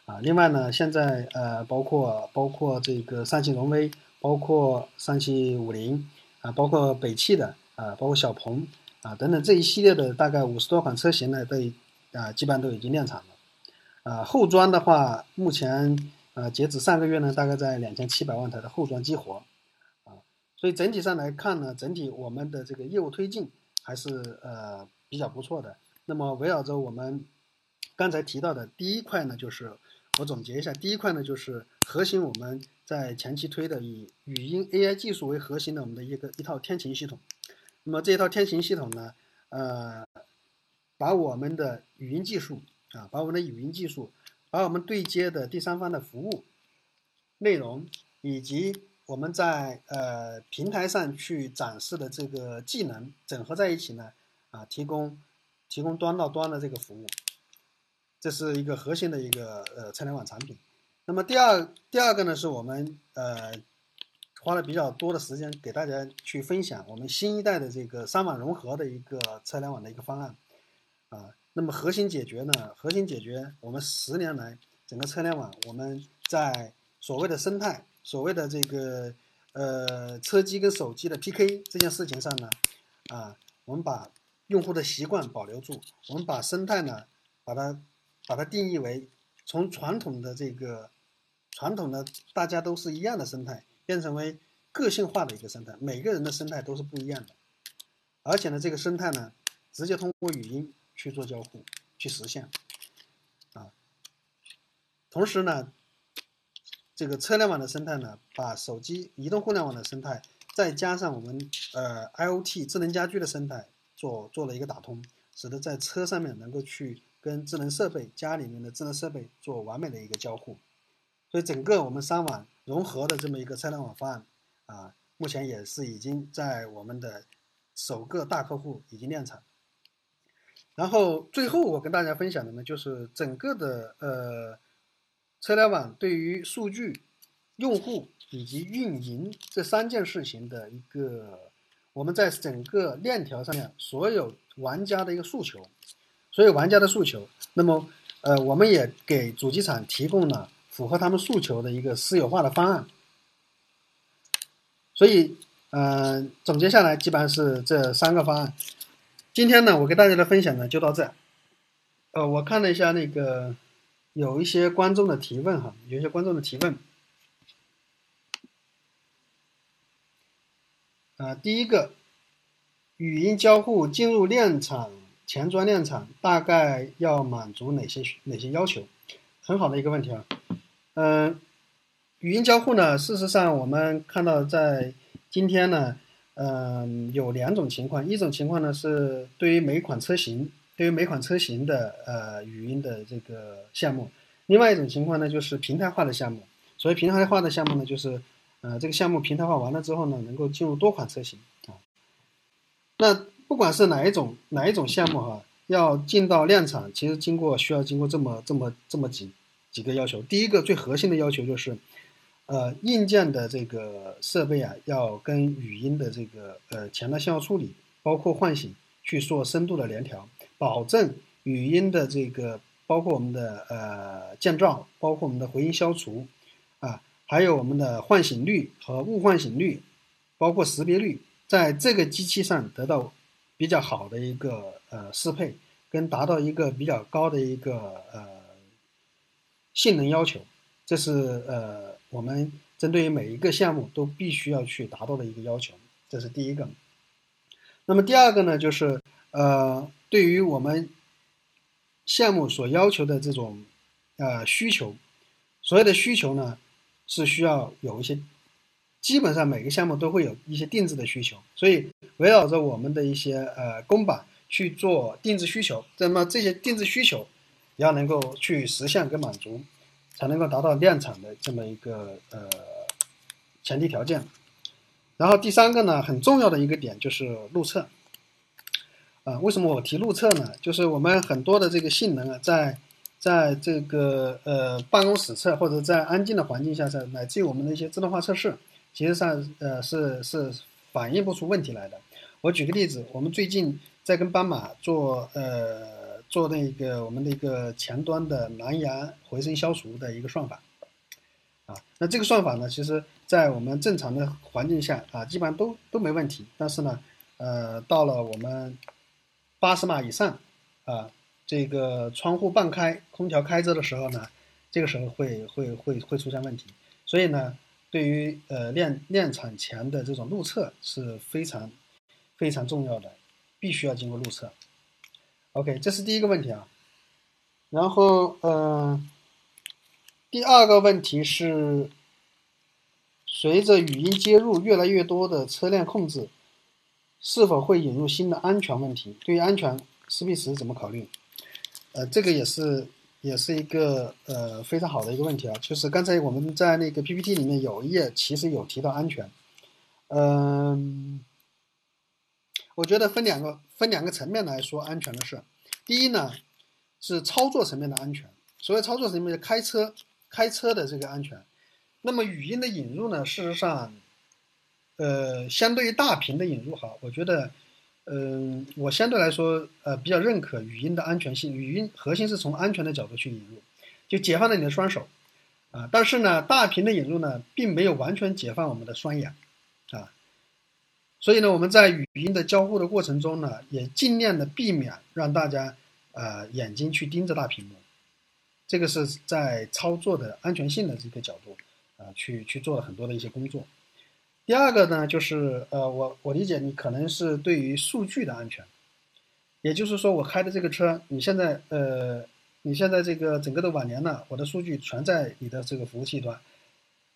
啊，另外呢，现在呃，包括包括这个上汽荣威，包括上汽五菱，啊，包括北汽的，啊，包括小鹏，啊，等等这一系列的大概五十多款车型呢，都啊，基本上都已经量产了。啊，后装的话，目前呃，截止上个月呢，大概在两千七百万台的后装激活。啊，所以整体上来看呢，整体我们的这个业务推进还是呃比较不错的。那么围绕着我们刚才提到的第一块呢，就是。我总结一下，第一块呢，就是核心我们在前期推的以语音 AI 技术为核心的我们的一个一套天晴系统。那么这一套天晴系统呢，呃，把我们的语音技术啊，把我们的语音技术，把我们对接的第三方的服务内容，以及我们在呃平台上去展示的这个技能整合在一起呢，啊，提供提供端到端的这个服务。这是一个核心的一个呃车联网产品，那么第二第二个呢，是我们呃花了比较多的时间给大家去分享我们新一代的这个三网融合的一个车联网的一个方案啊。那么核心解决呢，核心解决我们十年来整个车联网我们在所谓的生态、所谓的这个呃车机跟手机的 PK 这件事情上呢，啊，我们把用户的习惯保留住，我们把生态呢把它。把它定义为从传统的这个传统的大家都是一样的生态，变成为个性化的一个生态，每个人的生态都是不一样的，而且呢，这个生态呢，直接通过语音去做交互去实现，啊，同时呢，这个车联网的生态呢，把手机移动互联网的生态，再加上我们呃 IOT 智能家居的生态做做了一个打通，使得在车上面能够去。跟智能设备家里面的智能设备做完美的一个交互，所以整个我们三网融合的这么一个车联网方案啊，目前也是已经在我们的首个大客户已经量产。然后最后我跟大家分享的呢，就是整个的呃车联网对于数据、用户以及运营这三件事情的一个，我们在整个链条上面所有玩家的一个诉求，所有玩家的诉求。那么呃，我们也给主机厂提供了符合他们诉求的一个私有化的方案。所以，嗯，总结下来基本上是这三个方案。今天呢，我给大家的分享呢就到这。呃，我看了一下那个有一些观众的提问哈，有一些观众的提问。啊，第一个，语音交互进入量产前装量产，大概要满足哪些哪些要求？很好的一个问题啊。嗯，语音交互呢，事实上我们看到在今天呢。嗯，有两种情况，一种情况呢是对于每款车型，对于每款车型的呃语音的这个项目；另外一种情况呢就是平台化的项目。所谓平台化的项目呢，就是呃这个项目平台化完了之后呢，能够进入多款车型啊。那不管是哪一种哪一种项目哈，要进到量产，其实经过需要经过这么这么这么几几个要求。第一个最核心的要求就是。呃，硬件的这个设备啊，要跟语音的这个呃前端信号处理，包括唤醒，去做深度的联调，保证语音的这个，包括我们的呃降噪，包括我们的回音消除，啊，还有我们的唤醒率和误唤醒率，包括识别率，在这个机器上得到比较好的一个呃适配，跟达到一个比较高的一个呃性能要求，这是呃。我们针对于每一个项目都必须要去达到的一个要求，这是第一个。那么第二个呢，就是呃，对于我们项目所要求的这种呃需求，所有的需求呢是需要有一些，基本上每个项目都会有一些定制的需求，所以围绕着我们的一些呃公版去做定制需求，那么这些定制需求也要能够去实现跟满足。才能够达到量产的这么一个呃前提条件。然后第三个呢，很重要的一个点就是路测。啊，为什么我提路测呢？就是我们很多的这个性能啊，在在这个呃办公室测或者在安静的环境下测，乃至于我们的一些自动化测试，其实上呃是是反映不出问题来的。我举个例子，我们最近在跟斑马做呃。做那个我们的一个前端的蓝牙回声消除的一个算法，啊，那这个算法呢，其实在我们正常的环境下啊，基本上都都没问题。但是呢，呃，到了我们八十码以上，啊，这个窗户半开、空调开着的时候呢，这个时候会会会会出现问题。所以呢，对于呃量量产前的这种路测是非常非常重要的，必须要经过路测。OK，这是第一个问题啊，然后嗯，第二个问题是，随着语音接入越来越多的车辆控制，是否会引入新的安全问题？对于安全，施碧石怎么考虑？呃，这个也是也是一个呃非常好的一个问题啊，就是刚才我们在那个 PPT 里面有一页其实有提到安全，嗯。我觉得分两个分两个层面来说安全的事。第一呢，是操作层面的安全。所谓操作层面的开车开车的这个安全。那么语音的引入呢，事实上，呃，相对于大屏的引入哈，我觉得，嗯，我相对来说呃比较认可语音的安全性。语音核心是从安全的角度去引入，就解放了你的双手啊。但是呢，大屏的引入呢，并没有完全解放我们的双眼啊。所以呢，我们在语音的交互的过程中呢，也尽量的避免让大家，呃，眼睛去盯着大屏幕，这个是在操作的安全性的这个角度，啊，去去做了很多的一些工作。第二个呢，就是呃，我我理解你可能是对于数据的安全，也就是说，我开的这个车，你现在呃，你现在这个整个的网联呢，我的数据全在你的这个服务器端，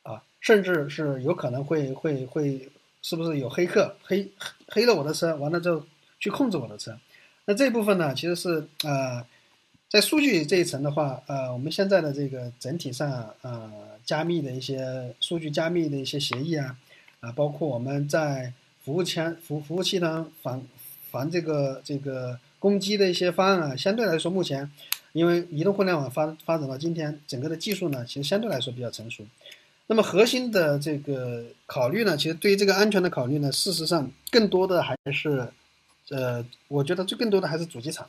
啊，甚至是有可能会会会。是不是有黑客黑黑了我的车，完了之后去控制我的车？那这部分呢，其实是呃，在数据这一层的话，呃，我们现在的这个整体上呃加密的一些数据加密的一些协议啊，啊，包括我们在服务器服服务器呢防防这个这个攻击的一些方案啊，相对来说目前，因为移动互联网发发展到今天，整个的技术呢其实相对来说比较成熟。那么核心的这个考虑呢，其实对于这个安全的考虑呢，事实上更多的还是，呃，我觉得最更多的还是主机厂。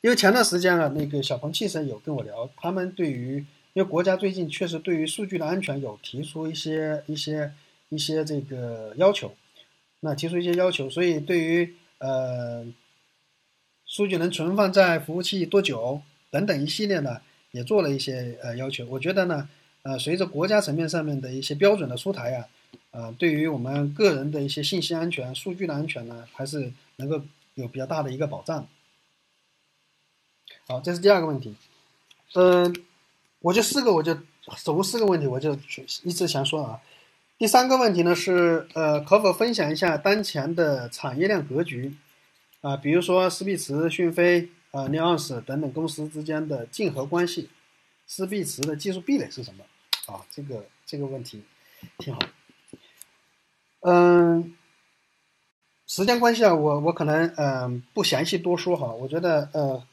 因为前段时间啊，那个小鹏汽车有跟我聊，他们对于因为国家最近确实对于数据的安全有提出一些一些一些这个要求，那提出一些要求，所以对于呃数据能存放在服务器多久等等一系列呢，也做了一些呃要求。我觉得呢。呃，随着国家层面上面的一些标准的出台啊，呃，对于我们个人的一些信息安全、数据的安全呢，还是能够有比较大的一个保障。好，这是第二个问题。嗯，我就四个，我就总共四个问题，我就一直想说啊。第三个问题呢是，呃，可否分享一下当前的产业链格局啊？比如说思必驰、讯飞、啊、尼奥斯等等公司之间的竞合关系，思必驰的技术壁垒是什么？啊，这个这个问题挺好。嗯，时间关系啊，我我可能嗯不详细多说哈。我觉得呃，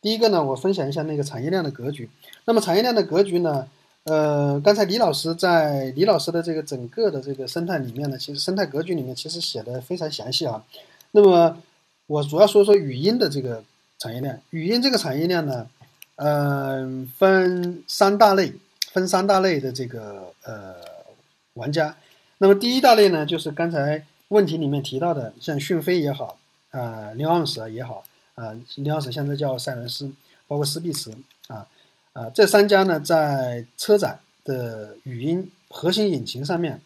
第一个呢，我分享一下那个产业链的格局。那么产业链的格局呢，呃，刚才李老师在李老师的这个整个的这个生态里面呢，其实生态格局里面其实写的非常详细啊。那么我主要说说语音的这个产业链。语音这个产业链呢，嗯，分三大类。分三大类的这个呃玩家，那么第一大类呢，就是刚才问题里面提到的，像讯飞也好，啊，尼昂斯也好，啊，尼昂斯现在叫赛伦斯，包括斯必驰，啊，啊，这三家呢，在车载的语音核心引擎上面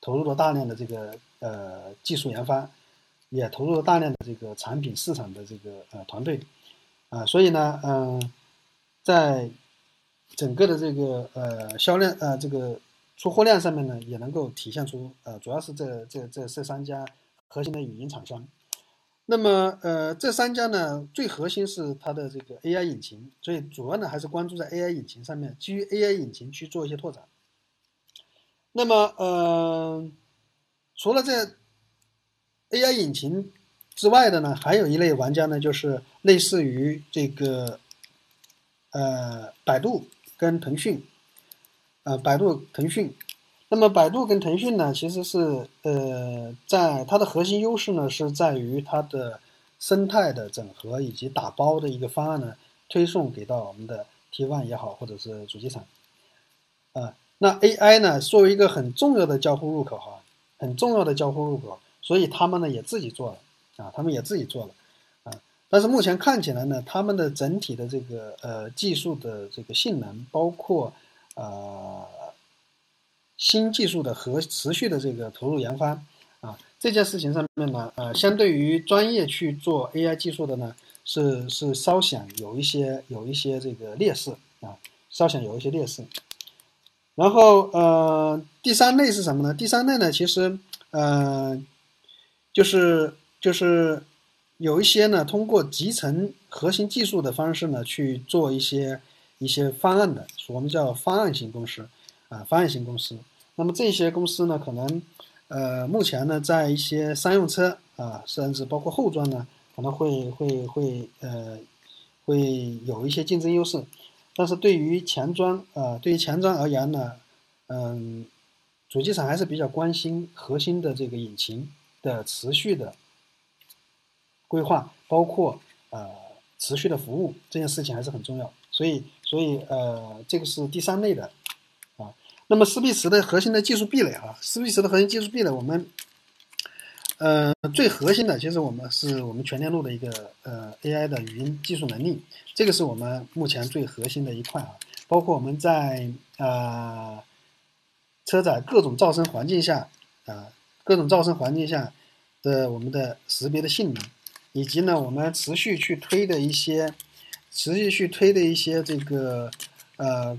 投入了大量的这个呃技术研发，也投入了大量的这个产品市场的这个呃团队，啊，所以呢，嗯，在整个的这个呃销量呃这个出货量上面呢，也能够体现出呃主要是这这这这三家核心的语音厂商。那么呃这三家呢最核心是它的这个 AI 引擎，所以主要呢还是关注在 AI 引擎上面，基于 AI 引擎去做一些拓展。那么呃除了这 AI 引擎之外的呢，还有一类玩家呢，就是类似于这个呃百度。跟腾讯，呃，百度、腾讯，那么百度跟腾讯呢，其实是呃，在它的核心优势呢，是在于它的生态的整合以及打包的一个方案呢，推送给到我们的 T one 也好，或者是主机厂，啊，那 AI 呢，作为一个很重要的交互入口哈，很重要的交互入口，所以他们呢也自己做了，啊，他们也自己做了。但是目前看起来呢，他们的整体的这个呃技术的这个性能，包括呃新技术的和持续的这个投入研发啊，这件事情上面呢，呃，相对于专业去做 AI 技术的呢，是是稍显有一些有一些这个劣势啊，稍显有一些劣势。然后呃，第三类是什么呢？第三类呢，其实呃，就是就是。有一些呢，通过集成核心技术的方式呢，去做一些一些方案的，我们叫方案型公司，啊，方案型公司。那么这些公司呢，可能，呃，目前呢，在一些商用车啊，甚至包括后装呢，可能会会会呃，会有一些竞争优势。但是对于前装啊，对于前装而言呢，嗯，主机厂还是比较关心核心的这个引擎的持续的。规划包括呃持续的服务这件事情还是很重要，所以所以呃这个是第三类的。那么思必驰的核心的技术壁垒哈，思必驰的核心技术壁垒，我们呃最核心的其实我们是我们全链路的一个呃 AI 的语音技术能力，这个是我们目前最核心的一块啊。包括我们在啊车载各种噪声环境下啊各种噪声环境下的我们的识别的性能。以及呢，我们持续去推的一些，持续去推的一些这个，呃，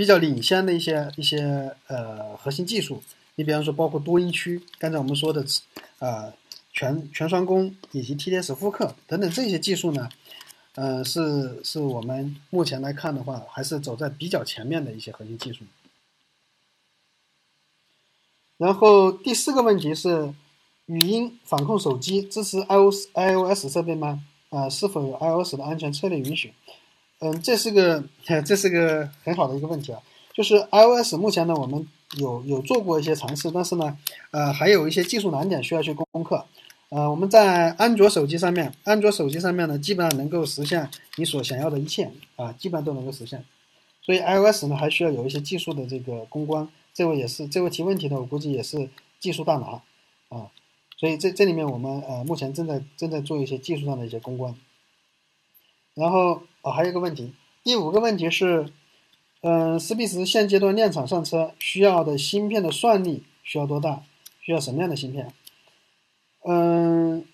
比较领先的一些一些呃核心技术。你比方说，包括多音区，刚才我们说的，啊，全全双工以及 TTS 复刻等等这些技术呢，呃，是是我们目前来看的话，还是走在比较前面的一些核心技术。然后第四个问题是，语音反控手机支持 iOS iOS 设备吗？啊，是否有 iOS 的安全策略允许？嗯，这是个 [laughs] 这是个很好的一个问题啊。就是 iOS 目前呢，我们有有做过一些尝试，但是呢，呃，还有一些技术难点需要去攻克。呃，我们在安卓手机上面，安卓手机上面呢，基本上能够实现你所想要的一切啊，基本上都能够实现。所以 iOS 呢，还需要有一些技术的这个攻关。这位也是这位提问题的，我估计也是技术大拿啊。所以这这里面我们呃目前正在正在做一些技术上的一些攻关。然后啊，还有一个问题，第五个问题是，嗯，斯必时现阶段量产上车需要的芯片的算力需要多大？需要什么样的芯片？嗯，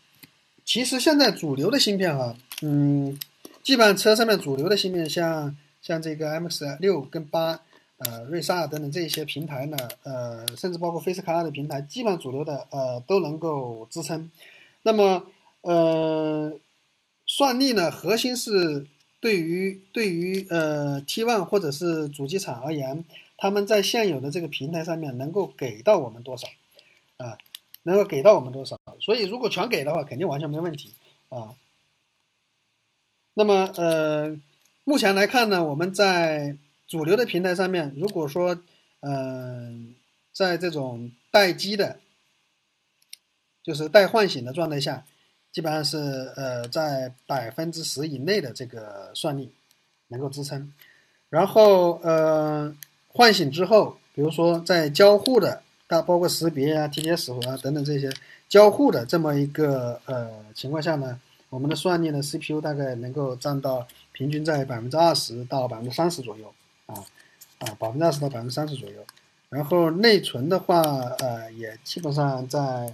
其实现在主流的芯片哈，嗯，基本上车上面主流的芯片，像像这个 MX 六跟八，呃，瑞萨等等这些平台呢，呃，甚至包括菲斯卡尔的平台，基本上主流的呃都能够支撑。那么，呃，算力呢，核心是对于对于呃 T1 或者是主机厂而言，他们在现有的这个平台上面能够给到我们多少啊？能够给到我们多少？所以如果全给的话，肯定完全没问题啊。那么呃，目前来看呢，我们在主流的平台上面，如果说嗯，在这种待机的，就是待唤醒的状态下，基本上是呃在百分之十以内的这个算力能够支撑。然后呃，唤醒之后，比如说在交互的。大包括识别啊、TTS 啊等等这些交互的这么一个呃情况下呢，我们的算力呢 CPU 大概能够占到平均在百分之二十到百分之三十左右啊啊百分之二十到百分之三十左右。然后内存的话，呃也基本上在，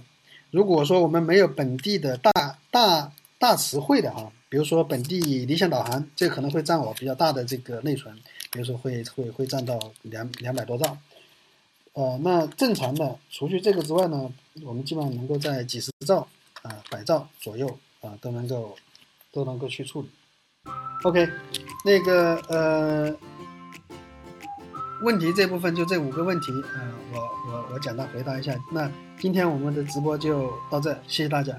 如果说我们没有本地的大大大词汇的哈，比如说本地理想导航，这可能会占我比较大的这个内存，比如说会会会占到两两百多兆。呃，那正常的，除去这个之外呢，我们基本上能够在几十兆啊、百兆左右啊，都能够都能够去处理。OK，那个呃，问题这部分就这五个问题啊，我我我简单回答一下。那今天我们的直播就到这，谢谢大家。